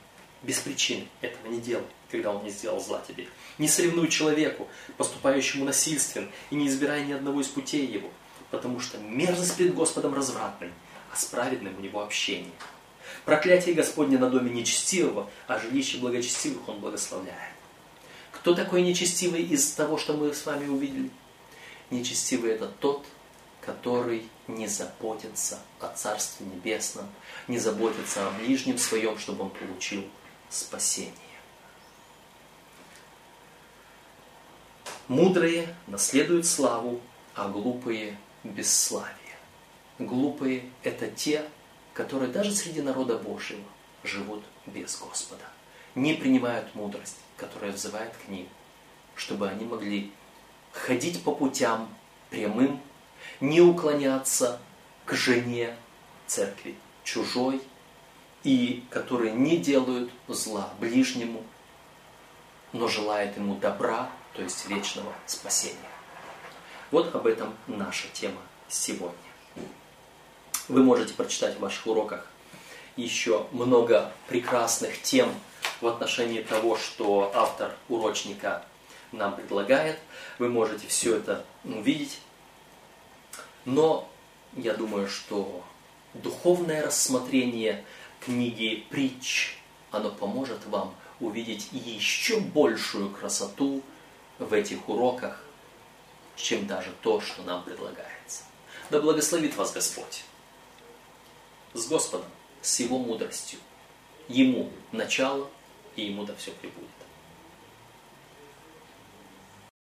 Без причины этого не делай, когда он не сделал зла тебе. Не соревнуй человеку, поступающему насильственно, и не избирай ни одного из путей его. потому что мерзость перед Господом развратной, а с праведным у него общение. Проклятие Господне на доме нечестивого, а жилище благочестивых он благословляет. Кто такой нечестивый из того, что мы с вами увидели? Нечестивый это тот, который не заботится о Царстве Небесном, не заботится о ближнем своем, чтобы он получил спасение. Мудрые наследуют славу, а глупые – бесславие. Глупые – это те, которые даже среди народа Божьего живут без Господа, не принимают мудрость, которая взывает к ним, чтобы они могли ходить по путям прямым, не уклоняться к жене церкви чужой, и которые не делают зла ближнему, но желают ему добра, то есть вечного спасения. Вот об этом наша тема сегодня. Вы можете прочитать в ваших уроках еще много прекрасных тем в отношении того, что автор урочника нам предлагает. Вы можете все это увидеть. Но я думаю, что духовное рассмотрение книги «Притч», оно поможет вам увидеть еще большую красоту в этих уроках, чем даже то, что нам предлагается. Да благословит вас Господь с Господом, с Его мудростью. Ему начало, и Ему да все прибудет.